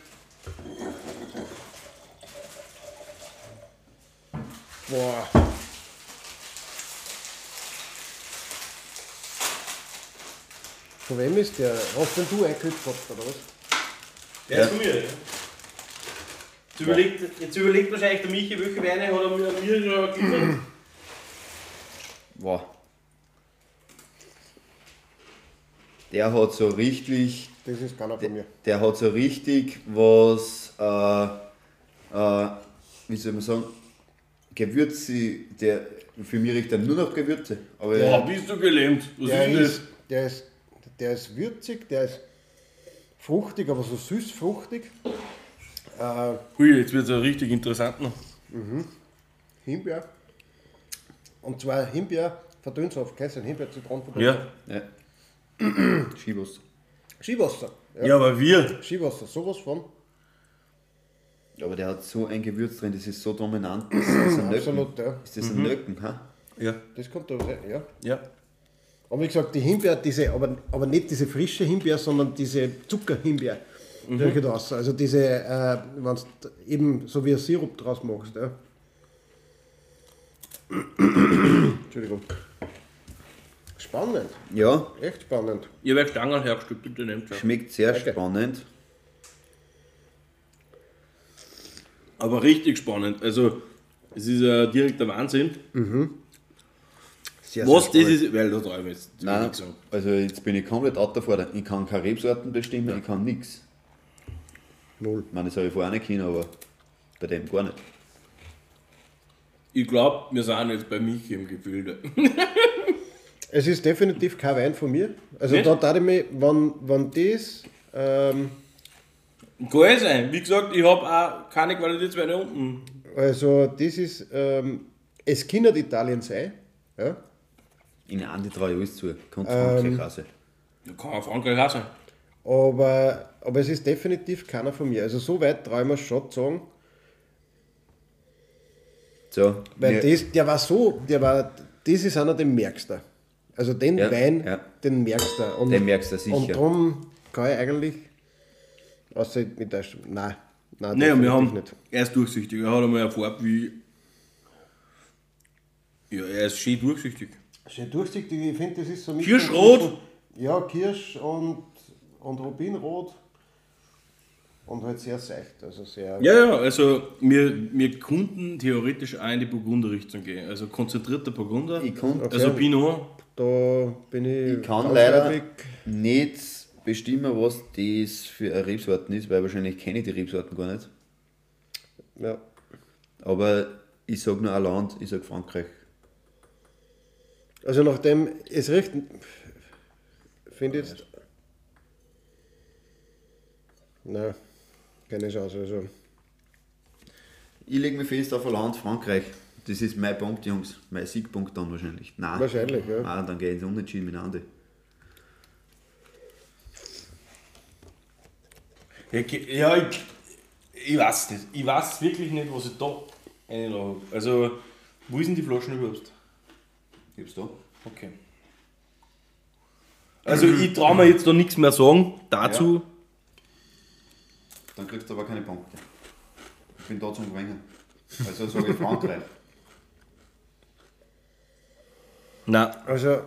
Boah. Von wem ist der? Hast denn du eingekühlt gehabt, oder was? Der ist von mir, ja. Jetzt überlegt, jetzt überlegt wahrscheinlich der Michi, welche Weine hat er mir, mir schon gegeben. Wow. Der hat so richtig, Das ist keiner von mir. der hat so richtig was, äh, äh, wie soll man sagen, Gewürze, der, für mich riecht er nur noch Gewürze. Aber Boah, bist du gelähmt. Was Der ist das? ist, der, ist, der ist würzig, der ist fruchtig, aber so süß fruchtig. Äh, Hui, jetzt wird es ja richtig interessant noch. Himbeer. Und zwar Himbeer, Verdünnsaft, kennst du den Himbeer, Zitronen, Ja. Ja. Skibus. Skiwasser. Ja. Ja, aber wir. Skiwasser, sowas von. Aber der hat so ein Gewürz drin, das ist so dominant. Das ist ein Nöcken. Absolut, ja. Ist das ein Nöcken, ha? Ja. Das kommt da rein, ja. Ja. Aber wie gesagt, die Himbeer, diese, aber, aber nicht diese frische Himbeer, sondern diese Zuckerhimbeer. Mhm. Also diese, äh, wenn du eben so wie ein Sirup draus machst. Ja. Entschuldigung. Spannend, Ja, echt spannend. Ich habe Stangen hergestellt, bitte nehmt schon. schmeckt sehr Danke. spannend. Aber richtig spannend. Also, es ist ein direkter Wahnsinn. Sehr, Was sehr das ist, weil da drauf ist. das will Nein, also jetzt bin ich komplett out davor. Ich kann keine Rebsorten bestimmen, ich kann nichts. Null. Ich meine, das habe ich vorher nicht können, aber bei dem gar nicht. Ich glaube, wir sind jetzt bei Michi im Gefilde. Es ist definitiv kein Wein von mir. Also Nicht? da darf ich mich, wenn, wenn das, ähm, Kann sein. Wie gesagt, ich habe auch keine Qualitätsweine unten. also das ist, ähm, es kann nicht Italien sein. Ja? In Andi traue ich alles zu. Kommt Ähm, Frankreich raus. Ja, Kann Frankreich auch sein. Aber, aber es ist definitiv keiner von mir. Also so weit traue ich mir schon zu sagen, So, weil wir- das, der war so, der war, das ist einer, den merkst du. Also den Ja, Wein, ja. den merkst du. Und, Den merkst du sicher. Und darum kann ich eigentlich, außer mit der, nein, nein, Naja, wir haben, nicht. er ist durchsichtig. Er hat einmal eine Farbe wie. Ja, er ist schön durchsichtig. Schön durchsichtig, ich finde, das ist so mit. Kirschrot? Ja, Kirsch und, und Rubinrot. Und halt sehr seicht, also sehr. Ja, ja, also wir, wir konnten theoretisch auch in die Burgunder-Richtung gehen. Also konzentrierter Burgunder. Ich kann- Also Okay. Pinot. Da bin ich. Ich kann leider weg. nicht bestimmen, was das für eine Rebsorten ist, weil wahrscheinlich kenne ich die Rebsorten gar nicht. Ja. Aber ich sage nur ein Land, ich sage Frankreich. Also nachdem es recht. Finde ich jetzt. Nein, keine Chance. Also. Ich lege mich fest auf ein Land, Frankreich. Das ist mein Punkt, Jungs. Mein Siegpunkt dann wahrscheinlich. Nein. Wahrscheinlich, ja. Nein, dann gehe ich ins Unentschieden mit Andi. Ja, ich, ich weiß nicht. Ich weiß wirklich nicht, was ich da rein habe. Also, wo ist denn die Flaschen überhaupt? Hab's da. Okay. Also, ich traue mir jetzt da nichts mehr sagen dazu. Dann kriegst du aber keine Punkte. Ich bin da zum Gewinnen. Also sage ich Frankreich. Nein, Also.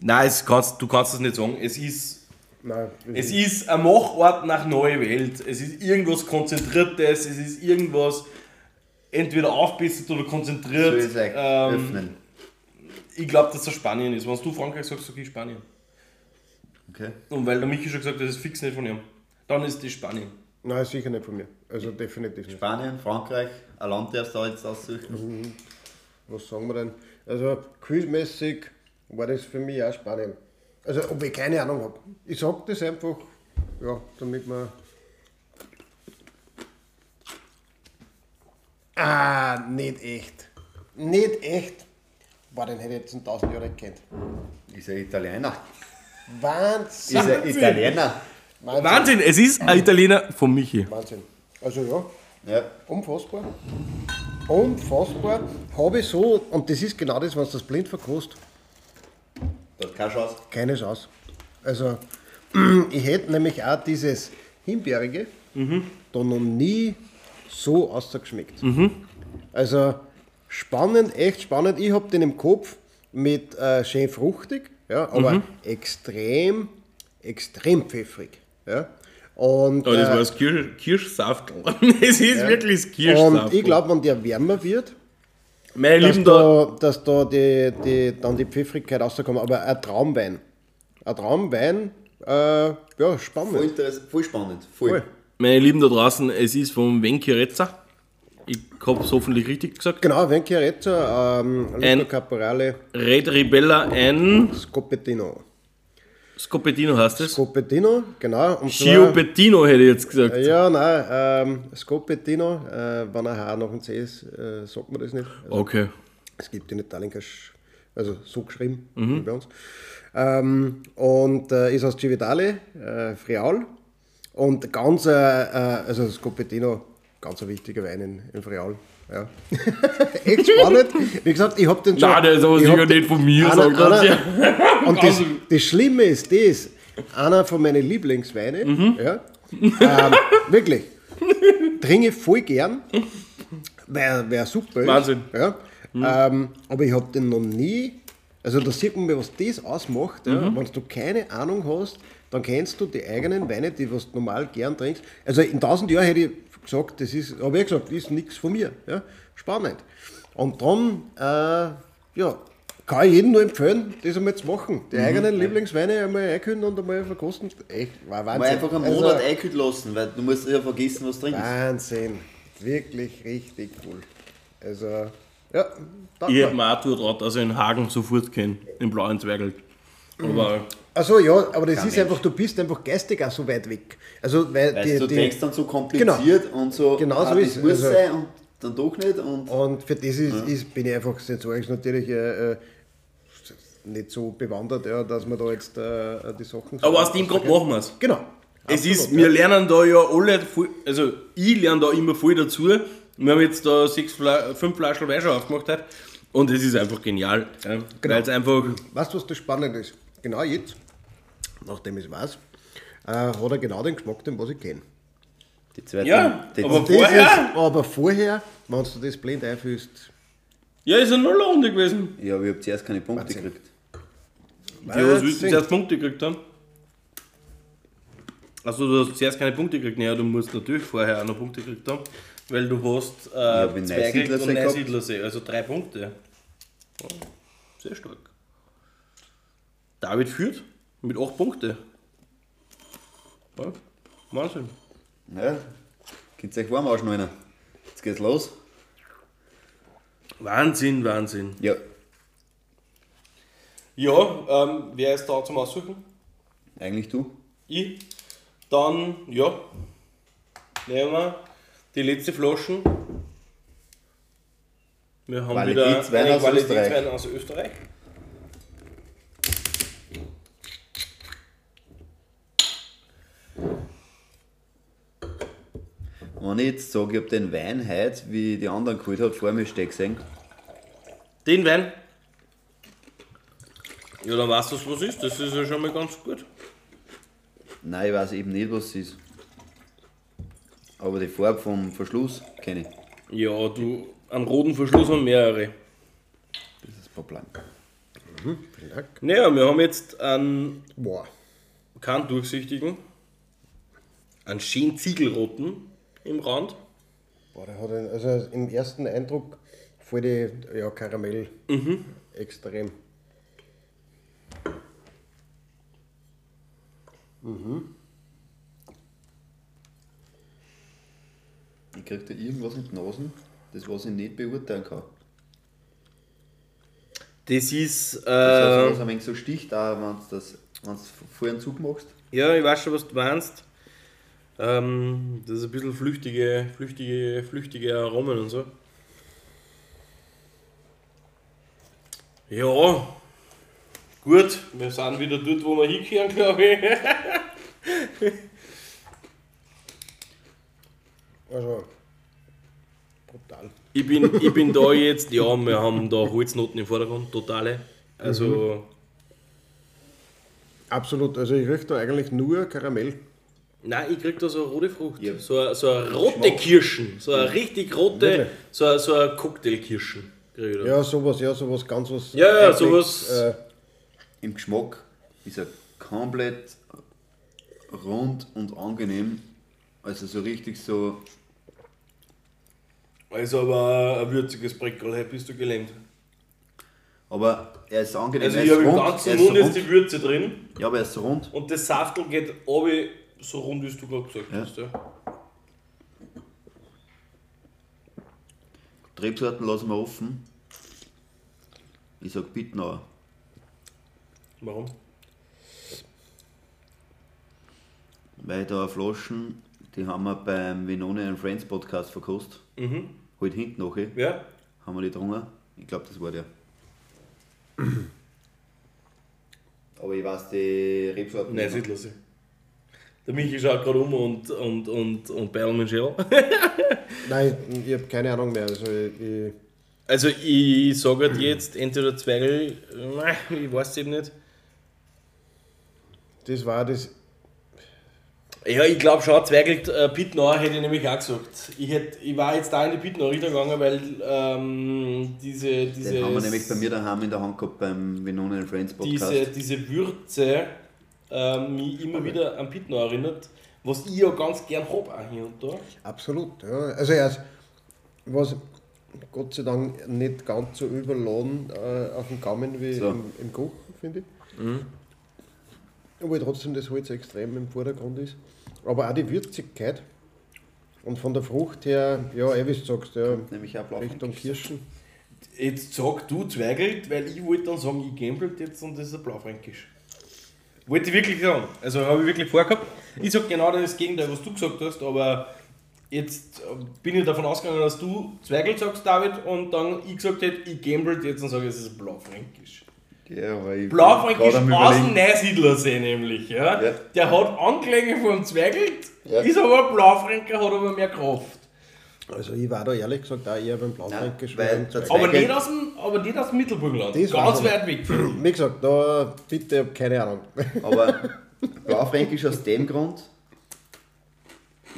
nein es kannst, du kannst das nicht sagen. Es ist, Nein, es ist ein Machort nach Neue Welt. Es ist irgendwas Konzentriertes. Es ist irgendwas entweder aufbessert oder konzentriert. So ist es Ähm, öffnen. Ich glaube, dass das Spanien ist. Wenn du Frankreich sagst, sag ich Spanien. Okay. Und weil der Michi schon gesagt hat, das ist fix nicht von ihm. Dann ist das Spanien. Nein, sicher nicht von mir. Also definitiv nicht. Spanien, Frankreich, ein Land darfst du da jetzt aussuchen. Was sagen wir denn? Also quizmäßig war das für mich auch Spanien. Also ob ich keine Ahnung habe. Ich sag das einfach, ja, damit man. Ah, nicht echt. Nicht echt. Boah, den hätte ich jetzt in 1000 Jahren gekannt. Ist er Italiener? Wahnsinn. Ist er Italiener? Wahnsinn. Wahnsinn, es ist ein Italiener von Michi. Wahnsinn. Also ja, Ja. unfassbar. Unfassbar. Habe ich so, und das ist genau das, was das blind verkostet. Da hat keine Chance. Keine Chance. Also, ich hätte nämlich auch dieses Himbeerige da noch nie so ausgeschmeckt. Also, spannend, echt spannend. Ich habe den im Kopf mit äh, schön fruchtig, ja, aber extrem, extrem pfeffrig. Ja. Und, Oh, das äh, war das Kirsch, Kirschsaft. es ist wirklich das Kirschsaft. und ich glaube, wenn der wärmer wird, meine dass Lieben, da, da, dass da die, die, dann die Pfeffrigkeit rauskommt. Aber ein Traumwein. Ein Traumwein, äh, ja, Voll, spannend. interess- voll spannend. Voll. Voll. meine Lieben da draußen, es ist vom Venchirezza. Ich habe es hoffentlich richtig gesagt. Genau, Venchiarezza, ähm, Luca Ein- Caporale, Red Ribella ein Scopettino. Scopettino heißt es. Scopettino, genau. Und Giopettino hätte ich jetzt gesagt. Ja, nein, ähm, Scopettino, äh, wenn er H nach dem C ist, äh, sagt man das nicht. Okay. Es gibt in Italien kein, Sch- also so geschrieben wie bei uns. Ähm, und äh, ist aus Cividale, äh, Friaul. Und ganz, äh, äh, also das Copetino, ganz ein wichtiger Wein in, in Friaul. Ja. Echt spannend. Wie gesagt, ich habe den schon. Nein, der ist aber sicher nicht von mir, einer- er. einer- Und das, das Schlimme ist das, einer von meinen Lieblingsweine, Mhm. ja, ähm, wirklich, trinke ich voll gern, weil wär super. Wahnsinn. Ja, ähm, aber ich habe den noch nie, also da sieht man mal, was das ausmacht. Ja. Mhm. Wenn du keine Ahnung hast, dann kennst du die eigenen Weine, die was du normal gern trinkst. Also in tausend Jahren hätte ich gesagt, das ist, habe ich gesagt, das ist nichts von mir. Ja. Spannend. Und dann, äh, ja, kann ich jedem nur empfehlen, das einmal zu machen. Mhm. Die eigenen Lieblingsweine einmal einkühlen und einmal verkosten. Echt, war Wahnsinn. Mal einfach einen Also, Monat einkühlen lassen, weil du musst ja vergessen, was drin ist. Wahnsinn. Wirklich richtig cool. Also, ja, danke. Ich hätte mir auch getraut, dass ich in Hagen sofort kenne, im blauen Zwergel. Aber Also ja, aber das ist Mensch. einfach, du bist einfach geistig auch so weit weg. Also, weil Weißt die, du, die, denkst dann so kompliziert und so, Genau so ah, ist das es. muss Also- sein und dann doch nicht. Und und für das ist, ist, bin ich einfach sensorisch natürlich äh, äh, nicht so bewandert, ja, dass man da jetzt äh, die Sachen. so- Aber aus dem Grund machen wir es. Genau. Es Absolut, ist, wir lernen da ja alle, voll, also ich lerne da immer voll dazu. Wir haben jetzt da sechs Fla fünf Flaschen Wein schon aufgemacht heute. und es ist einfach genial. Ja. Genau. Weil es einfach, Weißt du, was das Spannende ist? Genau jetzt, nachdem ich es weiß, äh, hat er genau den Geschmack, den was ich kenne. die zweite, Ja, die, aber- Vorher? Ist, aber vorher, wenn du das blind einfühlst, ja, ist eine Nullrunde gewesen. ja, aber ich habe zuerst keine Punkte Wahnsinn. gekriegt. Ja, was willst du zuerst Punkte gekriegt haben? Also du hast zuerst keine Punkte gekriegt, naja, du musst natürlich vorher auch noch Punkte gekriegt haben, weil du hast äh, in zwei Neusiedlersee und. Neusiedlersee, also drei Punkte. Ja, sehr stark. David führt mit acht Punkten. Ja, Wahnsinn. Ja, könnt ihr euch warm ausschneiden. Jetzt geht's los. Wahnsinn, Wahnsinn. Ja, Ja, ähm, wer ist da zum Aussuchen? eigentlich du. Ich. Dann, ja, nehmen wir die letzte Flaschen. Wir haben wieder Qualitätswein einen aus Qualitätswein aus Österreich. Wenn ich jetzt sage, ich habe den Wein heute, wie die anderen geholt hat, vor mir stehen gesehen, Den Wein. Ja, dann weißt du, was ist. Das ist ja schon mal ganz gut. nein, ich weiß eben nicht, was es ist. Aber die Farbe vom Verschluss kenne ich. Ja, du, einen roten Verschluss haben mehrere. Das ist das Problem. vielen Dank. Naja, wir haben jetzt einen, Boah, keinen durchsichtigen, einen schönen Ziegelroten im Rand. boah, der hat einen, also im ersten Eindruck voll die ja, Karamell extrem. Ich krieg da irgendwas in die Nasen, das was ich nicht beurteilen kann. Das ist, Das heißt, äh, was ein wenig so sticht, auch wenn du das wenn du vorher einen Zug machst. ja, ich weiß schon, was du meinst. Ähm, das ist ein bisschen flüchtige, flüchtige, flüchtige Aromen und so. Ja, gut, wir sind wieder dort, wo wir hinkehren, glaube ich. Also, brutal. Ich bin, ich bin da jetzt, ja, wir haben da Holznoten im Vordergrund, totale. Also, Absolut, also ich rieche da eigentlich nur Karamell. Nein, ich krieg da so eine rote Frucht. Ja. So, eine- so eine rote Kirschen. So eine richtig rote, Wirklich? so eine, so eine Cocktailkirschen. Ja, sowas, ja, sowas ganz was. Ja, ja, sowas- Äh, Im Geschmack ist er komplett rund und angenehm. Also so richtig so, Also aber ein würziges Breckerl, hey, bist du gelähmt. aber er ist angenehm. Also ich ist habe im ganzen ist Mund rund. die Würze drin Ja, aber er ist rund. und das Saftel geht runter, so rund, wie du gerade gesagt Ja. hast. Ja. Rebsorten lassen wir offen. Ich sag Bittnauer. Warum? Weil da Flaschen, die haben wir beim Vinone and Friends Podcast verkostet. Mhm. Halt hinten noch, eh, Ja? haben wir die getrunken. Ich glaube, das war der. Aber ich weiß die Rebsorten Nein, nicht los. Der Michi schaut gerade um und, und, und, und mit Schell. Nein, ich habe keine Ahnung mehr. Also ich, ich, Also ich sage halt jetzt entweder Zweigel, ich weiß es eben nicht. das war das. Ja, ich glaube schon, Zweigelt äh, Pittnauer hätte ich nämlich auch gesagt. Ich, hätt, ich war jetzt da in die Pittnauer Richtung gegangen, weil ähm, diese, diese, Den haben wir nämlich bei mir daheim in der Hand gehabt beim Venona Friends Podcast. diese, diese Würze ähm, mich immer wieder an Pittnauer erinnert, was ich ja ganz gern habe auch hier und da. Absolut, ja. Also erst, was Gott sei Dank nicht ganz so überladen äh, auf dem Gaumen wie So. im, im Kuchen, finde ich. Obwohl trotzdem das Holz extrem im Vordergrund ist. Aber auch die Würzigkeit. Und von der Frucht her, ja, eh wie du sagst, ja, nämlich. Richtung Kirschen. Jetzt sag du Zweigelt, weil ich wollte dann sagen, ich gambelt jetzt und das ist ein Blaufränkisch. Wollte ich wirklich sagen. Also habe ich wirklich vorgehabt. Ich sag genau das Gegenteil, was du gesagt hast, aber jetzt äh, bin ich davon ausgegangen, dass du Zweigelt sagst, David, und dann ich gesagt hätte, ich gambelt jetzt und sage, es ist Blaufränkisch. Ja, Blaufränkisch aus dem. Neusiedlersee nämlich. Ja? Ja. Der hat Anklänge vom Zweigelt, Ja. ist aber ein Blaufränker, hat aber mehr Kraft. Also ich war da ehrlich gesagt auch eher beim weil- der Aber nicht aus dem, aber nicht aus dem Mittelburgenland. Das Ganz weit weg. Wie gesagt, da bitte, ich keine Ahnung. Aber Blaufränkisch aus dem Grund,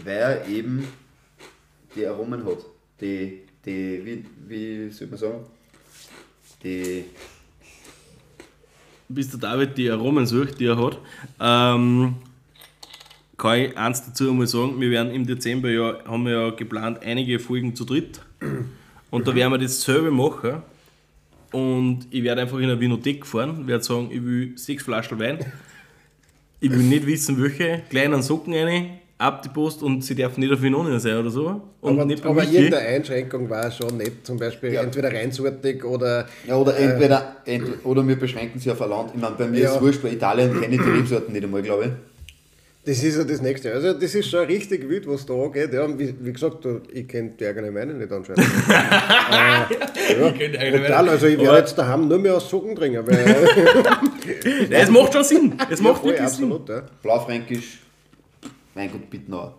weil er eben die Aromen hat. Die, die wie, wie soll man sagen? Die, bis der David die Aromen sucht, die er hat, ähm, kann ich eins dazu einmal sagen, wir werden im Dezember ja, haben wir ja geplant, einige Folgen zu dritt. Und da werden wir dasselbe machen. Und ich werde einfach in eine Winothek fahren, werde sagen, ich will sechs Flaschen Wein. Ich will nicht wissen, welche, kleinen Socken rein, ab die Post und sie darf nicht auf Vinonien sein oder so. Und aber nicht bei aber irgendeine Einschränkung war schon nicht. Zum Beispiel Ja. entweder reinsortig oder. ja, oder entweder, entweder oder wir beschränken sie auf ein Land. Ich meine, bei mir Ja. ist es wurscht, weil Italien kenne ich die Rebsorten nicht einmal, glaube ich. Das ist ja das Nächste. Also, das ist schon richtig wild, was da angeht. Ja, wie, wie gesagt, du, ich kenne die eigene Meinung nicht anscheinend. äh, ja, Ich kenn die eigene brutal. Meinung. Also, ich werde jetzt daheim nur mehr aus Socken trinken. Weil, Nein, es macht schon Sinn. Es macht voll, wirklich Sinn. absolut. Ja. Blaufränkisch, mein Gott, Bittnauer.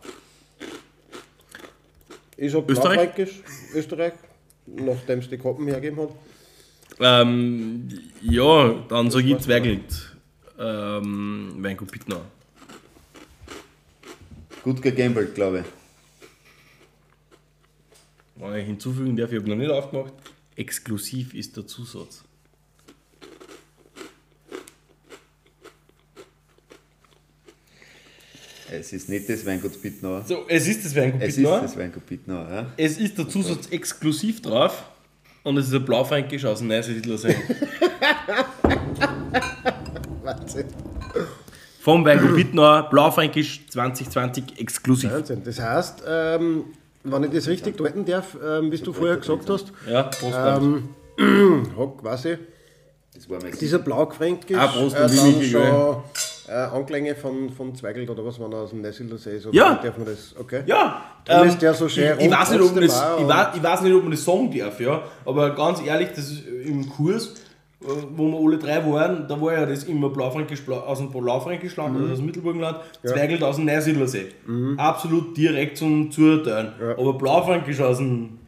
Ich sag Österreich? Blaufränkisch, Österreich, nachdem es die Koppen hergegeben hat. Ähm, ja, dann sage ich Zweigelt. Ähm, Weingut Pittner. Gut gegambelt, glaube ich. Wenn ich hinzufügen darf, ich habe noch nicht aufgemacht. Exklusiv ist der Zusatz. Es ist nicht das Weingut Bittnauer. So, es ist das Weingut Es ist Pittner. das Weingut Bittnauer, ja. Es ist der Zusatz exklusiv drauf. Und es ist ein Blaufränkisch aus dem Neusiedlersee. Wahnsinn. Vom Weingut Pittner, Blaufränkisch 2020 exklusiv. Wahnsinn. Das heißt, ähm, wenn ich das richtig deuten darf, ähm, wie du vorher gesagt hast, Ja, Prost. ähm, Das war mein dieser Blaufränkisch Ah, Prost, äh, und dann schon äh, Anklänge von, von Zweigelt oder was, wenn er aus dem Neusiedler See ist. Oder Ja. Darf man das? Okay. Ja, Darum ist der so schön ich, ich, weiß nicht, ob man das, ich, weiß, ich weiß nicht, ob man das sagen darf, ja. Aber ganz ehrlich, das ist im Kurs, äh, wo wir alle drei waren, da war ja das immer Blaufränkisch Blau- aus dem Blaufränkischland, Mhm. also aus dem Mittelburgenland, Zweigelt aus dem Neusiedlersee. Absolut direkt zum Zuurteilen. Aber Blaufränkisch aus dem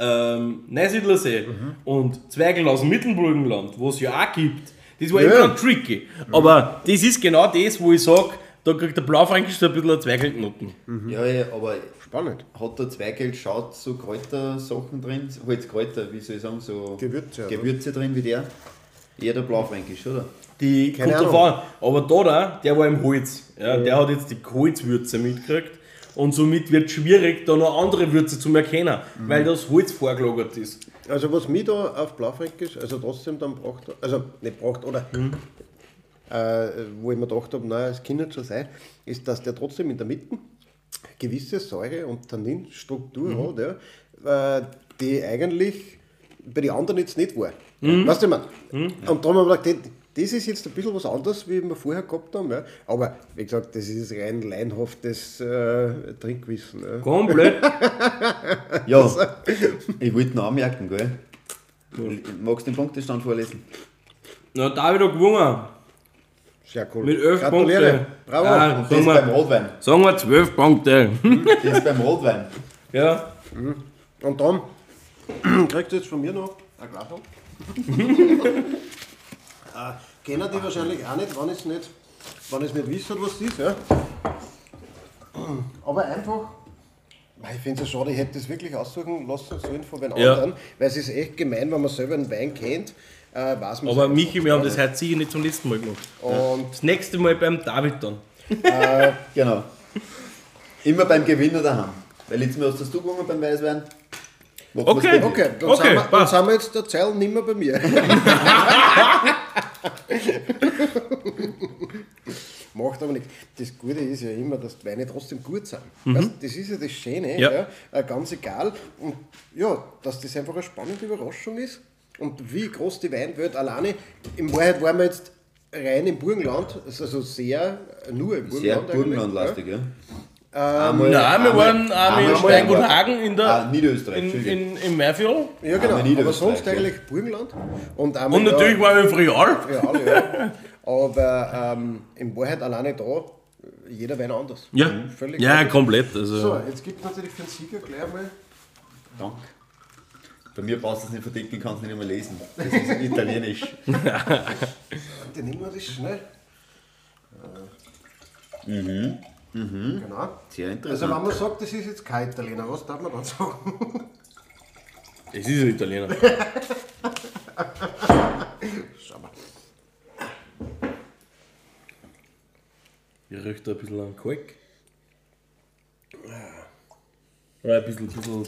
ähm, Neusiedlersee Mhm. und Zweigelt aus dem Mittelburgenland, wo es ja auch gibt, das war Ja. immer tricky. Aber das ist genau das, wo ich sage, da kriegt der Blaufränkisch so ein bisschen eine Zweigeltnoten. Ja, ja, aber Spannend. hat der Zweigeld schaut so Kräutersachen drin, halt Kräuter, wie soll ich sagen, so Gewürze? Gewürze drin wie der? Eher der Blaufränkisch, oder? Die Keine kommt Ahnung. an. Aber da, da, der war im Holz. Ja, Der hat jetzt die Holzwürze mitgekriegt. Und somit wird es schwierig, da noch andere Würze zu erkennen, Mhm. weil das Holz vorgelagert ist. Also was mich da auf Blaufränkisch, also trotzdem dann braucht, also nicht braucht, oder äh, wo ich mir gedacht habe, naja, es kann nicht schon sein, ist, dass der trotzdem in der Mitte gewisse Säure- und Tanninstruktur hat, ja, äh, die eigentlich bei den anderen jetzt nicht war. Weißt du, ich mein? Und da haben wir gedacht, das- ist jetzt ein bisschen was anderes, wie wir vorher gehabt haben. Ja. Aber wie gesagt, das ist rein laienhaftes äh, Trinkwissen. Ja. Komplett. Ja, ich wollte noch anmerken, gell? Magst du den Punktestand vorlesen? Na, David hat gewonnen. Sehr cool. Mit 11 Gratuliere. Punkten. Bravo. Ah, Und das beim Rotwein. sagen wir 12 Punkte. Das ist beim Rotwein. ja. Und dann kriegst du jetzt von mir noch ein Glas. äh, kennen die wahrscheinlich auch nicht, wenn ich es nicht, wenn ich's nicht wisst, was es ist. Ja? Aber einfach, Mei, ich finde es ja schade, ich hätte das wirklich aussuchen lassen sollen von den Ja. anderen, weil es ist echt gemein, wenn man selber einen Wein kennt, äh, weiß man Aber Michi, wir haben das heute sicher nicht zum letzten Mal gemacht. Und Das nächste Mal beim David dann. Genau. Immer beim Gewinner daheim. Weil letztes Mal hast das du gewonnen beim Weißwein. Wir's Okay. Okay, dann, Okay, sind, wir, dann sind wir jetzt der Zeil nicht mehr bei mir. Macht aber nichts. Das Gute ist ja immer, dass die Weine trotzdem gut sind. Weißt, das ist ja das Schöne, Mhm. Ja. ja. äh, ganz egal. Und ja, dass das einfach eine spannende Überraschung ist. Und wie groß die Weinwelt alleine, in Wahrheit waren wir jetzt rein im Burgenland, also sehr äh, nur im Sehr Burgenland. eigentlich, Burgenlandlastig, ja. Nein, Einmal- wir einmal- waren einmal in einmal Steingutenhagen in der. Ah, Niederösterreich, in, in, in Meerviertel. Ja, genau. Aber sonst ja. eigentlich Burgenland. Und, Und natürlich waren wir im Frial. Ja, ja. Aber ähm, in Wahrheit alleine da, jeder Wein anders. Ja, Völlig ja komplett. Also. So, jetzt gibt es natürlich für den Sieger gleich einmal. Dank. Bei mir brauchst du es nicht verdecken, kannst nicht mehr lesen. Das ist italienisch. Den nehmen wir das schnell. Mhm. Genau. Sehr Also interessant. wenn man sagt, das ist jetzt kein Italiener, was darf man dann sagen? Es ist ein Italiener. Schau mal. Ich riecht da ein bisschen an Kalk. Ja, ein bisschen, bisschen,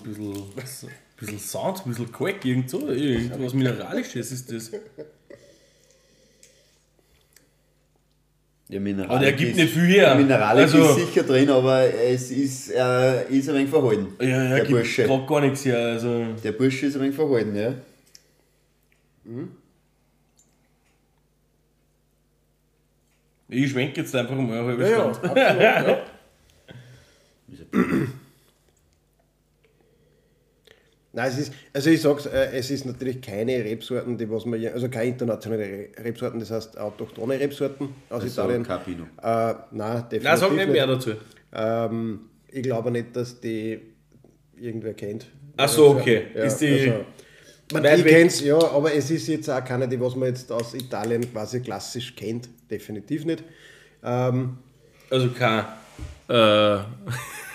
bisschen, bisschen Sand, ein bisschen Kalk, irgend so. Irgendwas Mineralisches ist das. Ja, Mineralik Aber der gibt ist, nicht viel her. Mineralik Also- ist sicher drin, aber es ist, äh, ist ein wenig verhalten. Ja, ja, der gibt Bursche. gerade gar nichts her. Also. Der Bursche ist ein wenig verhalten, ja. Ich schwenke jetzt einfach mal eine halbe Ja, ja, Stunde. absolut. Ja. Nein, es ist, also ich sag's, äh, es ist natürlich keine Rebsorten, die was man, also keine internationale Re- Rebsorten, das heißt autochthone Rebsorten aus Also Italien. kein Pinot. Äh, nein, definitiv Nein, sag nicht mehr dazu. Ähm, ich glaube nicht, dass die irgendwer kennt. Ach so, okay. Ja, Ist die also, man, ich kenn's, ja, aber es ist jetzt auch keine, die was man jetzt aus Italien quasi klassisch kennt. Definitiv nicht. Ähm, Also kein äh,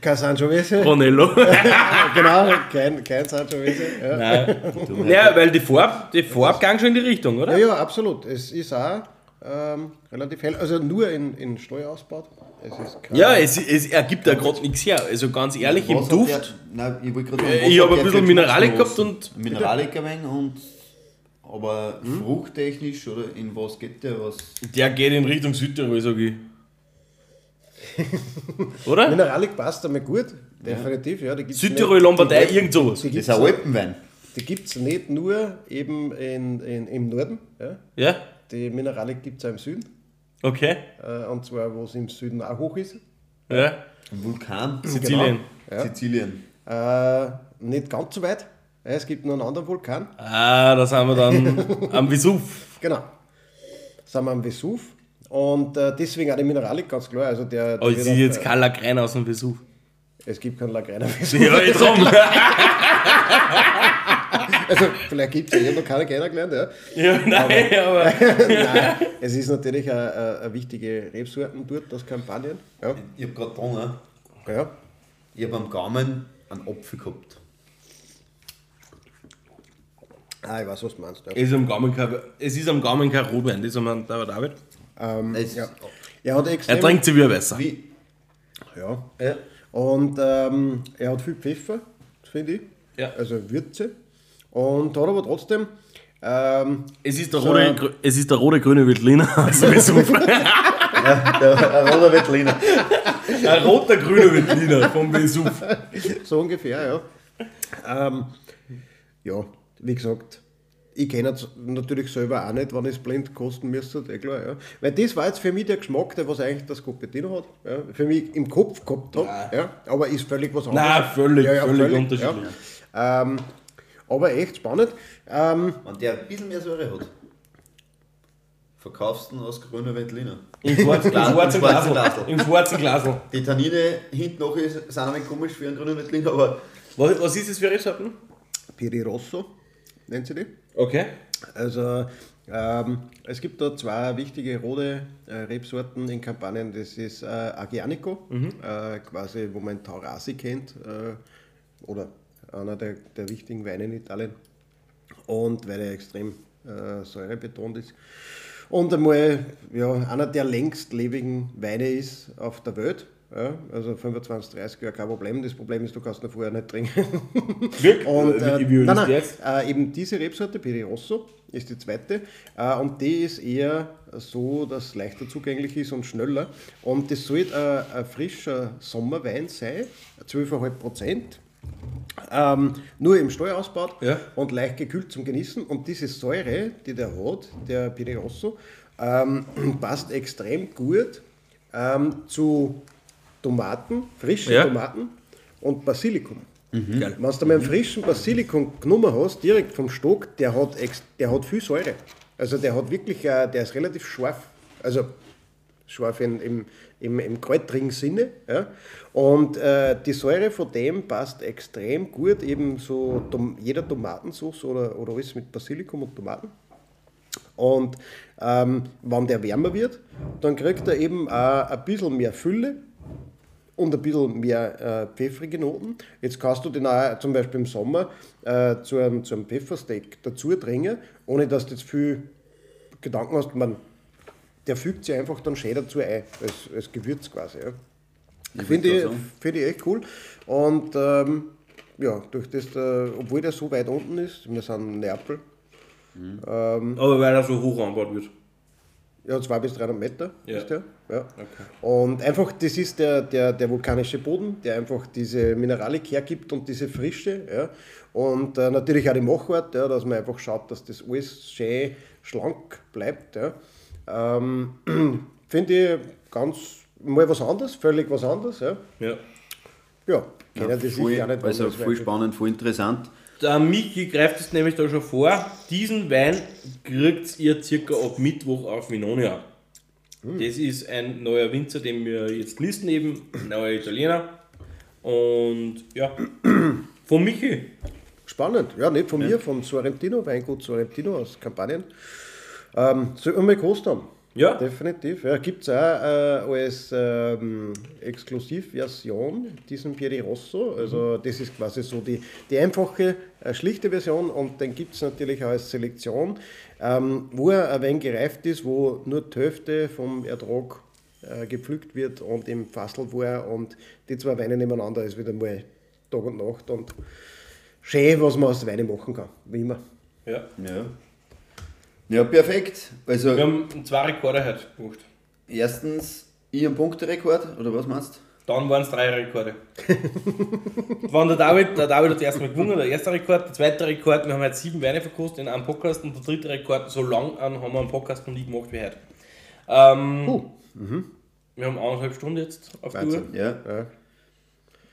kein Sangiovese. Brunello. genau, kein, kein Sangiovese. Ja. Nein. Ja, weil die Farbe, die Farbe ging schon in die Richtung, Ja, oder? ja, absolut. Es ist auch ähm, relativ hell, also nur in, in Steu ausgebaut. Es ist kein, Ja, es, es ergibt ja gerade nichts her. Also ganz ehrlich, im Was Duft. Der, nein, ich wollte gerade Äh, ich hat hab ein bisschen Mineralik gehabt und- Mineralik ein und. Aber Hm? fruchttechnisch oder in was geht der? Was? Der geht in Richtung Südtirol, sag ich. Oder? Mineralik passt einmal gut, definitiv. Ja, die Südtirol, Lombardei, die- irgend sowas. Die Das gibt ist ein Alpenwein. es nicht nur eben in, in, im Norden. Ja. Ja? Die Mineralik gibt es auch im Süden. Okay. Äh, und zwar, wo es im Süden auch hoch ist. Ja. Ein Vulkan. Sizilien. Ja. Sizilien. Äh, nicht ganz so weit. Es gibt noch einen anderen Vulkan. Ah, da sind wir dann am Vesuv. Genau. Sind wir am Vesuv. Und äh, deswegen auch die Mineralik, ganz klar. Also der, Aber der es wird ist jetzt kein Lagrein aus dem Vesuv. äh, Es gibt keinen Lagreiner Vesuv. Ja, jetzt rum. Also vielleicht gibt es ja, ich habe noch keiner kennengelernt. Ja. Ja, nein, aber. Nein, es ist natürlich eine, eine, wichtige Rebsorten dort, das Kampagnen. Ja. Ich habe gerade dran, ja. ich habe am Gaumen einen Apfel gehabt. Ah, ich weiß, was du meinst. Ja. Es ist am Gaumen kein, es ist am Gaumen kein Rotwein, das haben wir David Es ja. Er hat extrem. Er trinkt sie wie ein Weißer. Wie? Ja. Ja. Und ähm, er hat viel Pfeffer, finde ich. Ja. Also Würze. Und hat aber trotzdem. Ähm, Es ist der So. rote, grü- es ist der rote grüne Veltliner dem Vesuv. Der ein roter Wettliner. Ein roter grüner Veltliner vom Vesuv. so ungefähr, ja. Ähm, ja, wie gesagt, ich kenne es natürlich selber auch nicht, wenn ich es blind kosten müsste, eh klar, ja. Weil das war jetzt für mich der Geschmack, der was eigentlich das Cupertino hat, ja. für mich im Kopf gehabt hat, ja. aber ist völlig was anderes. Nein, völlig, völlig unterschiedlich. Ja. Ähm, Aber echt spannend. Ähm, Wenn der ein bisschen mehr Säure hat, verkaufst du ihn aus grüner Veltliner. Im schwarzen, Glas- im schwarzen Glasl. Die Tannine hinten noch ist, sind ein wenig komisch für einen grünen Veltliner, aber Was, was ist das für Rebsorten? Piri Rosso nennt sie die. Okay. Also ähm, es gibt da zwei wichtige rote äh, Rebsorten in Kampagnen. Das ist äh, Agianico, äh, quasi wo man Taurasi kennt, äh, oder einer der, der wichtigen Weine in Italien. Und weil er extrem äh, säurebetont ist. Und einmal ja, einer der längstlebigen Weine ist auf der Welt. Ja, also 25, 30 Jahre kein Problem. Das Problem ist, du kannst ihn vorher nicht trinken. Wirklich? Und, Äh, äh, wie- wie alt nein, nein, jetzt? Äh, eben diese Rebsorte, Piri Rosso, ist die zweite. Äh, und die ist eher so, dass es leichter zugänglich ist und schneller. Und das soll äh, ein frischer Sommerwein sein, 12,5 Prozent. Ähm, nur im Stall ausbaut Ja. und leicht gekühlt zum Genießen. Und diese Säure, die der hat, der Piri Rosso, ähm, passt extrem gut ähm, zu Tomaten, frischen Ja. Tomaten und Basilikum. Geil. Wenn du mal einen frischen Basilikum genommen hast, direkt vom Stock, der hat, ex- der hat viel Säure. Also der hat wirklich, äh, der ist relativ scharf. Also scharf in, im, im, im kräutrigen Sinne. Ja. Und äh, die Säure von dem passt extrem gut, eben so Tom, jeder Tomatensauce oder, oder alles mit Basilikum und Tomaten. Und ähm, wenn der wärmer wird, dann kriegt er eben auch ein bisschen mehr Fülle und ein bisschen mehr äh, pfeffrige Noten. Jetzt kannst du den auch zum Beispiel im Sommer äh, zu, einem, zu einem Pfeffersteak dazu trinken, ohne dass du jetzt viel Gedanken hast. Man, der fügt sich einfach dann schön dazu ein, als, als Gewürz quasi. Ja. Finde ich, find ich echt cool. Und ähm, ja, durch das, äh, obwohl der so weit unten ist, wir sind in Neapel, Aber weil er so hoch angebaut wird. Ja, 200 bis 300 Meter Ja. ist der. Ja. Und einfach, das ist der, der, der vulkanische Boden, der einfach diese Mineralik hergibt und diese Frische. Ja. Und äh, natürlich auch die Machart, ja, dass man einfach schaut, dass das alles schön schlank bleibt. Ja. Ähm, Finde ich ganz mal was anderes, völlig was anderes. Ja, Ja. ja kennen die voll, sich auch nicht. also voll spannend, voll interessant. Der Michi greift es nämlich da schon vor. Diesen Wein kriegt ihr circa ab Mittwoch auf Vinonia. Das ist ein neuer Winzer, den wir jetzt listen, eben ein neuer Italiener. Und ja, von Michi. Spannend, ja, nicht von mir, vom Sorrentino, Weingut Sorrentino aus Kampanien. Ähm, soll man mal gekostet haben. Ja. Definitiv. Ja, Gibt es auch äh, als ähm, Exklusivversion diesen Pieri Rosso. Also, das ist quasi so die, die einfache, äh, schlichte Version. Und den gibt es natürlich auch als Selektion, ähm, wo er ein wenig gereift ist, wo nur die Hälfte vom Ertrag äh, gepflückt wird und im Fassel war. Und die zwei Weine nebeneinander ist wieder mal Tag und Nacht. Und schön, was man aus Weine machen kann, wie immer. Ja. Ja. Ja, perfekt. Also, Wir haben zwei Rekorde heute gemacht. erstens, ich einen Punkterekord, oder was meinst du? Dann waren es drei Rekorde. Wann der David, der David hat das erste Mal gewonnen, der erste Rekord, der zweite Rekord, wir haben jetzt sieben Weine verkostet in einem Podcast und der dritte Rekord, so lang an haben wir einen Podcast noch nie gemacht wie heute. Ähm, Wir haben eineinhalb Stunden jetzt auf der Uhr. Wahnsinn. Ja. Ja.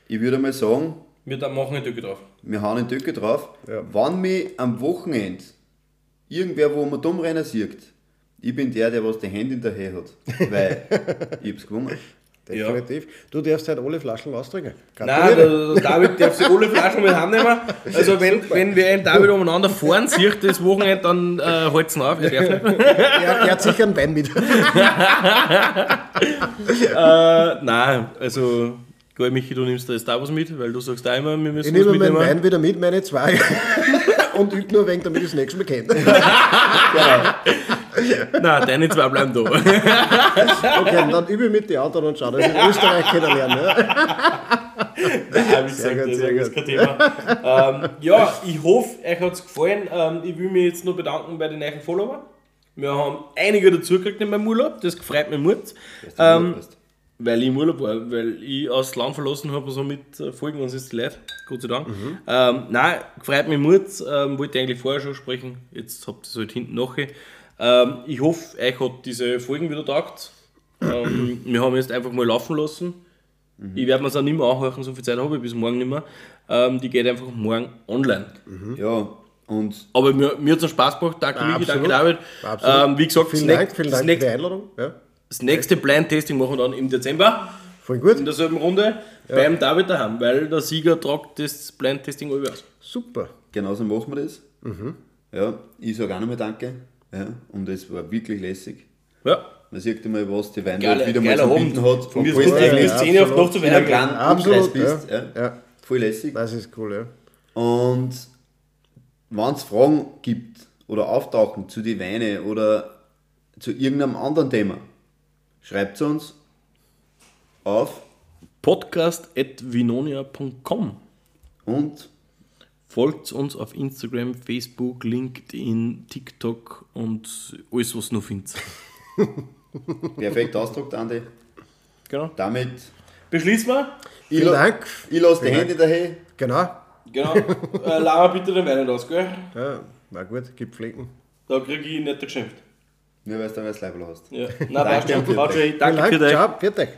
Ich würde mal sagen, Wir da machen eine Tücke drauf. wir hauen den Töcke drauf. Ja. Wenn mich am Wochenende irgendwer, wo man dumm rennen sieht, ich bin der, der was die Hände in der Hand hat. Weil ich hab's gewonnen. Definitiv. Du darfst halt alle Flaschen austrinken. Nein, der, David darf sich alle Flaschen mit heimnehmen. Also wenn, wenn wir einen David umeinander fahren sieht, das Wochenende, dann äh, halt's ihn auf. Er darf nicht. er, er hat sicher einen Wein mit. Äh, nein, also Geil, Michi, du nimmst da jetzt da was mit, weil du sagst auch immer, wir Ich müssen was nehme meinen mitnehmen. Wein wieder mit, meine zwei. und übe nur ein wenig, damit ich das nächste Mal kenne. Nein, deine zwei bleiben da. Okay, und dann übe ich mit den anderen und schau, dass ich in Österreich kennenlernen. Ja. Nein, wie gesagt, gut, das sehr ist kein Thema. ähm, ja, ich hoffe, euch hat es gefallen. Ähm, ich will mich jetzt nur bedanken bei den neuen Follower. Wir haben einige dazugekriegt in meinem Urlaub, das freut mich Mut. Ähm, weil ich im Urlaub war, weil ich aus Land verlassen habe, so mit äh, folgen uns jetzt die Leute, Gott sei Dank. Ähm, nein, freut mich Mut, ähm, wollte eigentlich vorher schon sprechen, jetzt habt ihr es halt hinten nachher. Ähm, ich hoffe, euch hat diese Folgen wieder taugt. Ähm, wir haben jetzt einfach mal laufen lassen. Ich werde mir es auch nicht mehr anhören, so viel Zeit habe ich bis morgen nicht mehr. Ähm, die geht einfach morgen online. Ja, und Aber mir, mir hat es Spaß gemacht. Danke, Ja, Miki, danke. David. Absolut. Ähm, wie gesagt, vielen Dank, nächste- vielen das, Dank für die nächste, Einladung. Ja, das nächste Blind-Tasting machen wir dann im Dezember. voll gut. In derselben Runde beim David daheim, weil der Sieger tragt das Blind-Tasting über aus. Super. genauso machen wir das. Mhm. Ja, ich sage auch nochmal Danke. Ja, und es war wirklich lässig. Ja. Man sieht immer, was die Weinwelt Geiler, wieder mal zu bieten hat. Von du bis 10 Uhr auf Nacht zu in einem Weihnachten. kleinen Absolut, bist. Ja. Ja. Voll lässig. Das ist cool, ja. Und wenn es Fragen gibt oder auftauchen zu den Weine oder zu irgendeinem anderen Thema, schreibt uns auf podcast.vinonia.com und Folgt uns auf Instagram, Facebook, LinkedIn, TikTok und alles, was du noch findest. perfekt ausdruckt, Andi. Genau. Damit, Beschließen wir. ich, Vielen Dank. ich lasse die Hände dahein. Genau. Genau. äh, mir bitte den Wein nicht aus, gell? Ja, war gut, gibt Flecken. Da krieg ich nicht geschimpft. Nur weil du da was Leibel hast. Ja. Nein. Danke. Danke Dank. für dich. Ciao, für dich.